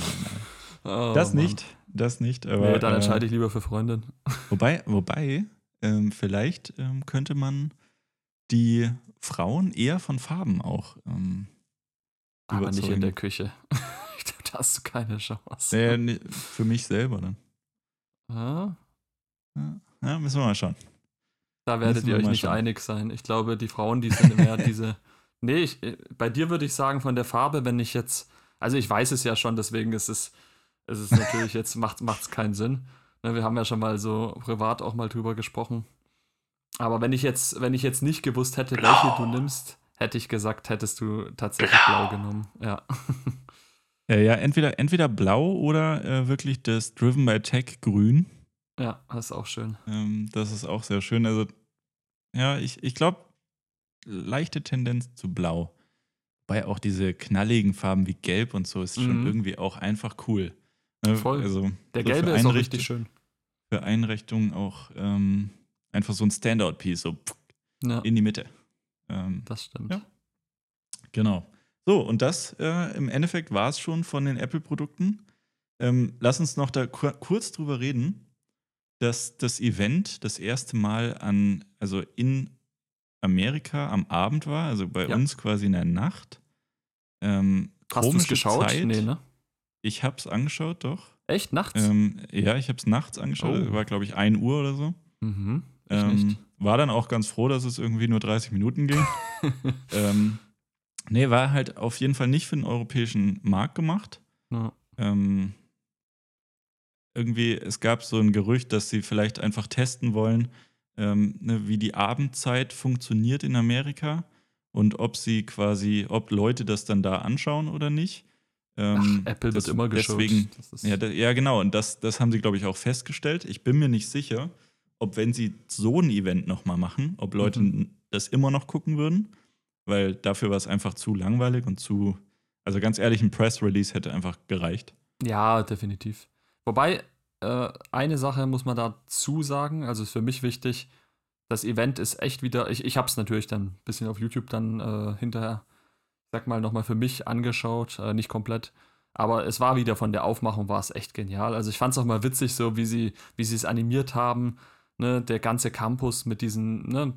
Oh, Das Mann. nicht, das nicht. Aber, Nee, dann äh, entscheide ich lieber für Freundin. Wobei, wobei ähm, vielleicht ähm, könnte man die Frauen eher von Farben auch. Ähm, Aber nicht in der Küche. [LAUGHS] ich glaube, da hast du keine Chance. nee, für mich selber dann. Ja, Ja, müssen wir mal schauen. da werdet Müssen ihr euch nicht schauen. einig sein. Ich glaube, die Frauen, die sind mehr diese. [LAUGHS] Nee, ich, äh, bei dir würde ich sagen, von der Farbe, wenn ich jetzt. Also ich weiß es ja schon, deswegen ist es, ist es natürlich jetzt, macht es keinen Sinn. Ne, wir haben ja schon mal so privat auch mal drüber gesprochen. Aber wenn ich jetzt, wenn ich jetzt nicht gewusst hätte, welche du nimmst, hätte ich gesagt, hättest du tatsächlich blau genommen. Ja. Ja, [LAUGHS] ja entweder, entweder blau oder äh, wirklich das Driven by Tech grün. Ja, das ist auch schön. Ähm, das ist auch sehr schön. Also, ja, ich, ich glaube, leichte Tendenz zu blau. Wobei auch diese knalligen Farben wie gelb und so ist schon Mhm. irgendwie auch einfach cool. Ne, Voll. Also, Der so gelbe für ist auch richtig schön. Für Einrichtungen auch ähm, einfach so ein Standout-Piece, so pff, Ja, in die Mitte. Ähm, das stimmt. Ja. Genau. So, und das äh, im Endeffekt war es schon von den Apple-Produkten. Ähm, lass uns noch da kur kurz drüber reden, dass das Event das erste Mal an, also in Amerika am Abend war, also bei Ja. uns quasi in der Nacht. Ähm, Hast du es geschaut? Zeit. Nee, ne? Ich hab's angeschaut, doch. Echt? Nachts? Ähm, ja, ich hab's nachts angeschaut. Oh. War, glaube ich, 1 Uhr oder so. mhm. Ich Ähm, nicht. War dann auch ganz froh, dass es irgendwie nur 30 Minuten ging. [LAUGHS] ähm, nee, war halt auf jeden Fall nicht für den europäischen Markt gemacht. Ja. Ähm, irgendwie, es gab so ein Gerücht, dass sie vielleicht einfach testen wollen, ähm, ne, wie die Abendzeit funktioniert in Amerika und ob sie quasi, ob Leute das dann da anschauen oder nicht. Ähm, Ach, Apple wird immer geschaut. Deswegen, Das ja, da, ja, genau. Und das, das haben sie, glaube ich, auch festgestellt. Ich bin mir nicht sicher, ob wenn sie so ein Event nochmal machen, ob Leute Mhm. das immer noch gucken würden. Weil dafür war es einfach zu langweilig und zu. Also ganz ehrlich, ein Press-Release hätte einfach gereicht. Ja, definitiv. Wobei, äh, eine Sache muss man dazu sagen, also ist für mich wichtig, das Event ist echt wieder, ich, ich habe es natürlich dann ein bisschen auf YouTube dann äh, hinterher, sag mal, nochmal für mich angeschaut, äh, nicht komplett. Aber es war wieder von der Aufmachung war es echt genial. Also ich fand es auch mal witzig, so wie sie, wie sie es animiert haben, ne, der ganze Campus mit diesen, ne,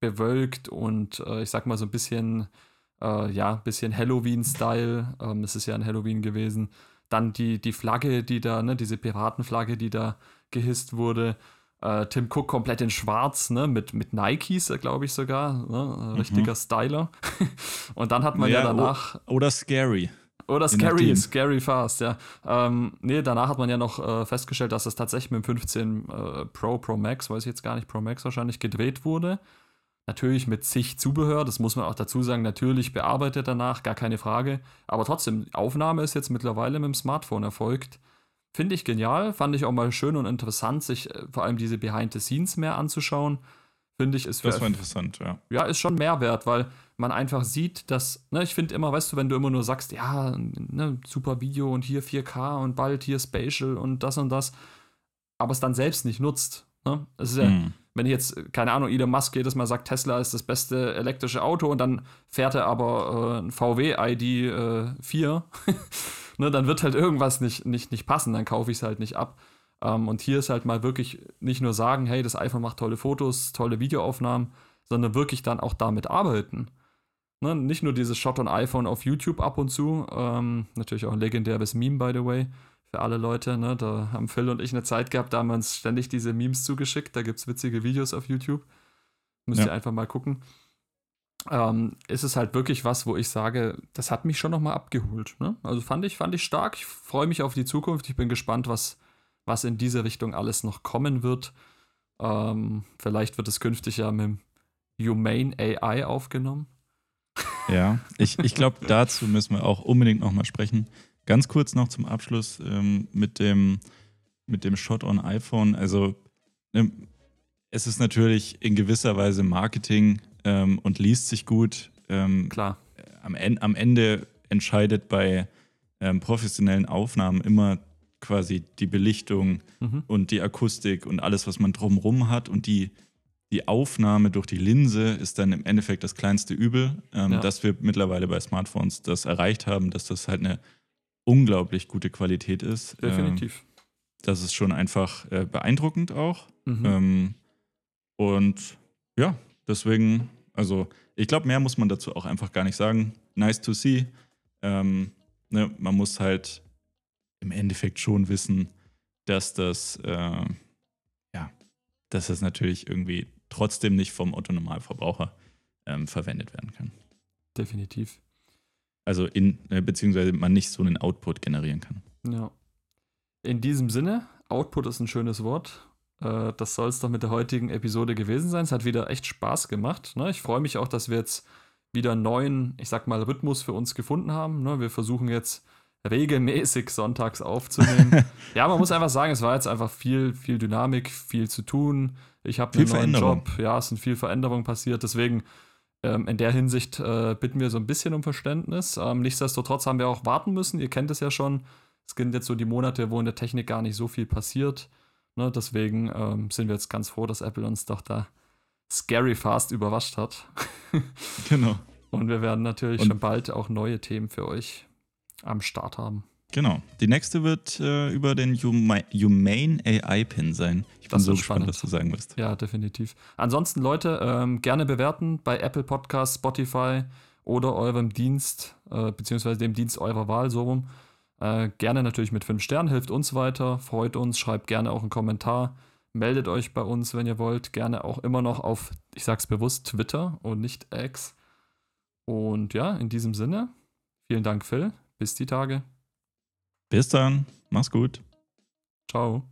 bewölkt und äh, ich sag mal so ein bisschen, äh, ja, bisschen Halloween-Style. Ähm, es ist ja ein Halloween gewesen. Dann die, die Flagge, die da, ne, diese Piratenflagge, die da gehisst wurde. Äh, Tim Cook komplett in schwarz, ne, mit, mit Nikes, glaube ich sogar. Ne, ein richtiger Styler. [LAUGHS] und dann hat man ja, Ja, danach. Oder Scary. Oder Je Scary, nachdem. Scary Fast, ja. Ähm, nee, danach hat man ja noch äh, festgestellt, dass das tatsächlich mit dem 15 äh, Pro, Pro Max, weiß ich jetzt gar nicht, Pro Max wahrscheinlich gedreht wurde. Natürlich mit zig Zubehör, das muss man auch dazu sagen, natürlich bearbeitet danach, gar keine Frage. Aber trotzdem, die Aufnahme ist jetzt mittlerweile mit dem Smartphone erfolgt. Finde ich genial, fand ich auch mal schön und interessant, sich äh, vor allem diese Behind the Scenes mehr anzuschauen. Finde ich, ist Das war interessant, ja. ja, ist schon Mehrwert, weil man einfach sieht, dass, ne, ich finde immer, weißt du, wenn du immer nur sagst, ja, ne, super Video und hier 4K und bald hier Spatial und das und das, aber es dann selbst nicht nutzt. Ne? Es ist ja, Hm. wenn ich jetzt, keine Ahnung, Elon Musk jedes Mal sagt, Tesla ist das beste elektrische Auto und dann fährt er aber äh, ein VW ID äh, 4, [LAUGHS] ne, dann wird halt irgendwas nicht, nicht, nicht passen, dann kaufe ich es halt nicht ab. Ähm, und hier ist halt mal wirklich nicht nur sagen, hey, das iPhone macht tolle Fotos, tolle Videoaufnahmen, sondern wirklich dann auch damit arbeiten. Ne, nicht nur dieses Shot on iPhone auf YouTube ab und zu, ähm, natürlich auch ein legendäres Meme, by the way, für alle Leute. Ne? Da haben Phil und ich eine Zeit gehabt, da haben wir uns ständig diese Memes zugeschickt. Da gibt es witzige Videos auf YouTube. Müsst Ja. ihr einfach mal gucken. Ähm, ist es halt wirklich was, wo ich sage, das hat mich schon nochmal abgeholt. Ne? Also fand ich, fand ich stark. Ich freue mich auf die Zukunft. Ich bin gespannt, was, was in diese Richtung alles noch kommen wird. Ähm, vielleicht wird es künftig ja mit dem Humane AI aufgenommen. Ja, ich, ich glaube, dazu müssen wir auch unbedingt nochmal sprechen. Ganz kurz noch zum Abschluss ähm, mit, dem, mit dem Shot on iPhone. Also, ähm, es ist natürlich in gewisser Weise Marketing ähm, und liest sich gut. Ähm, Klar. am, En am Ende entscheidet bei ähm, professionellen Aufnahmen immer quasi die Belichtung Mhm. und die Akustik und alles, was man drumrum hat. Und die, die Aufnahme durch die Linse ist dann im Endeffekt das kleinste Übel, ähm, Ja. dass wir mittlerweile bei Smartphones das erreicht haben, dass das halt eine unglaublich gute Qualität ist. Ähm, Definitiv. das ist schon einfach äh, beeindruckend auch. Mhm. Ähm, und ja, deswegen, also ich glaube, mehr muss man dazu auch einfach gar nicht sagen. Nice to see. Ähm, ne, man muss halt im Endeffekt schon wissen, dass das, äh, ja, dass das natürlich irgendwie trotzdem nicht vom Otto-Normalverbraucher ähm, verwendet werden kann. Definitiv. Also in, äh, beziehungsweise man nicht so einen Output generieren kann. Ja. In diesem Sinne, Output ist ein schönes Wort. Äh, das soll es doch mit der heutigen Episode gewesen sein. Es hat wieder echt Spaß gemacht. Ne? Ich freue mich auch, dass wir jetzt wieder einen neuen, ich sag mal, Rhythmus für uns gefunden haben. Ne? Wir versuchen jetzt regelmäßig sonntags aufzunehmen. [LAUGHS] ja, man muss einfach sagen, es war jetzt einfach viel, viel Dynamik, viel zu tun. Ich habe einen Viel neuen. Job. Ja, es sind viel Veränderungen passiert. Deswegen ähm, in der Hinsicht äh, bitten wir so ein bisschen um Verständnis. Ähm, nichtsdestotrotz haben wir auch warten müssen. Ihr kennt es ja schon. Es sind jetzt so die Monate, wo in der Technik gar nicht so viel passiert. Ne, deswegen ähm, sind wir jetzt ganz froh, dass Apple uns doch da scary fast überrascht hat. [LAUGHS] Genau. Und wir werden natürlich Und- schon bald auch neue Themen für euch am Start haben. Genau. Die nächste wird äh, über den Huma Humane AI-Pin sein. Ich bin Das so gespannt, spannend. was du sagen wirst. Ja, definitiv. Ansonsten, Leute, ähm, gerne bewerten bei Apple Podcasts, Spotify oder eurem Dienst, äh, beziehungsweise dem Dienst eurer Wahl, so rum. Äh, gerne natürlich mit 5 Sternen, hilft uns weiter, freut uns, schreibt gerne auch einen Kommentar, meldet euch bei uns, wenn ihr wollt. Gerne auch immer noch auf, ich sag's bewusst, Twitter und nicht X. Und ja, in diesem Sinne, vielen Dank, Phil bis die Tage. Bis dann. Mach's gut. Ciao.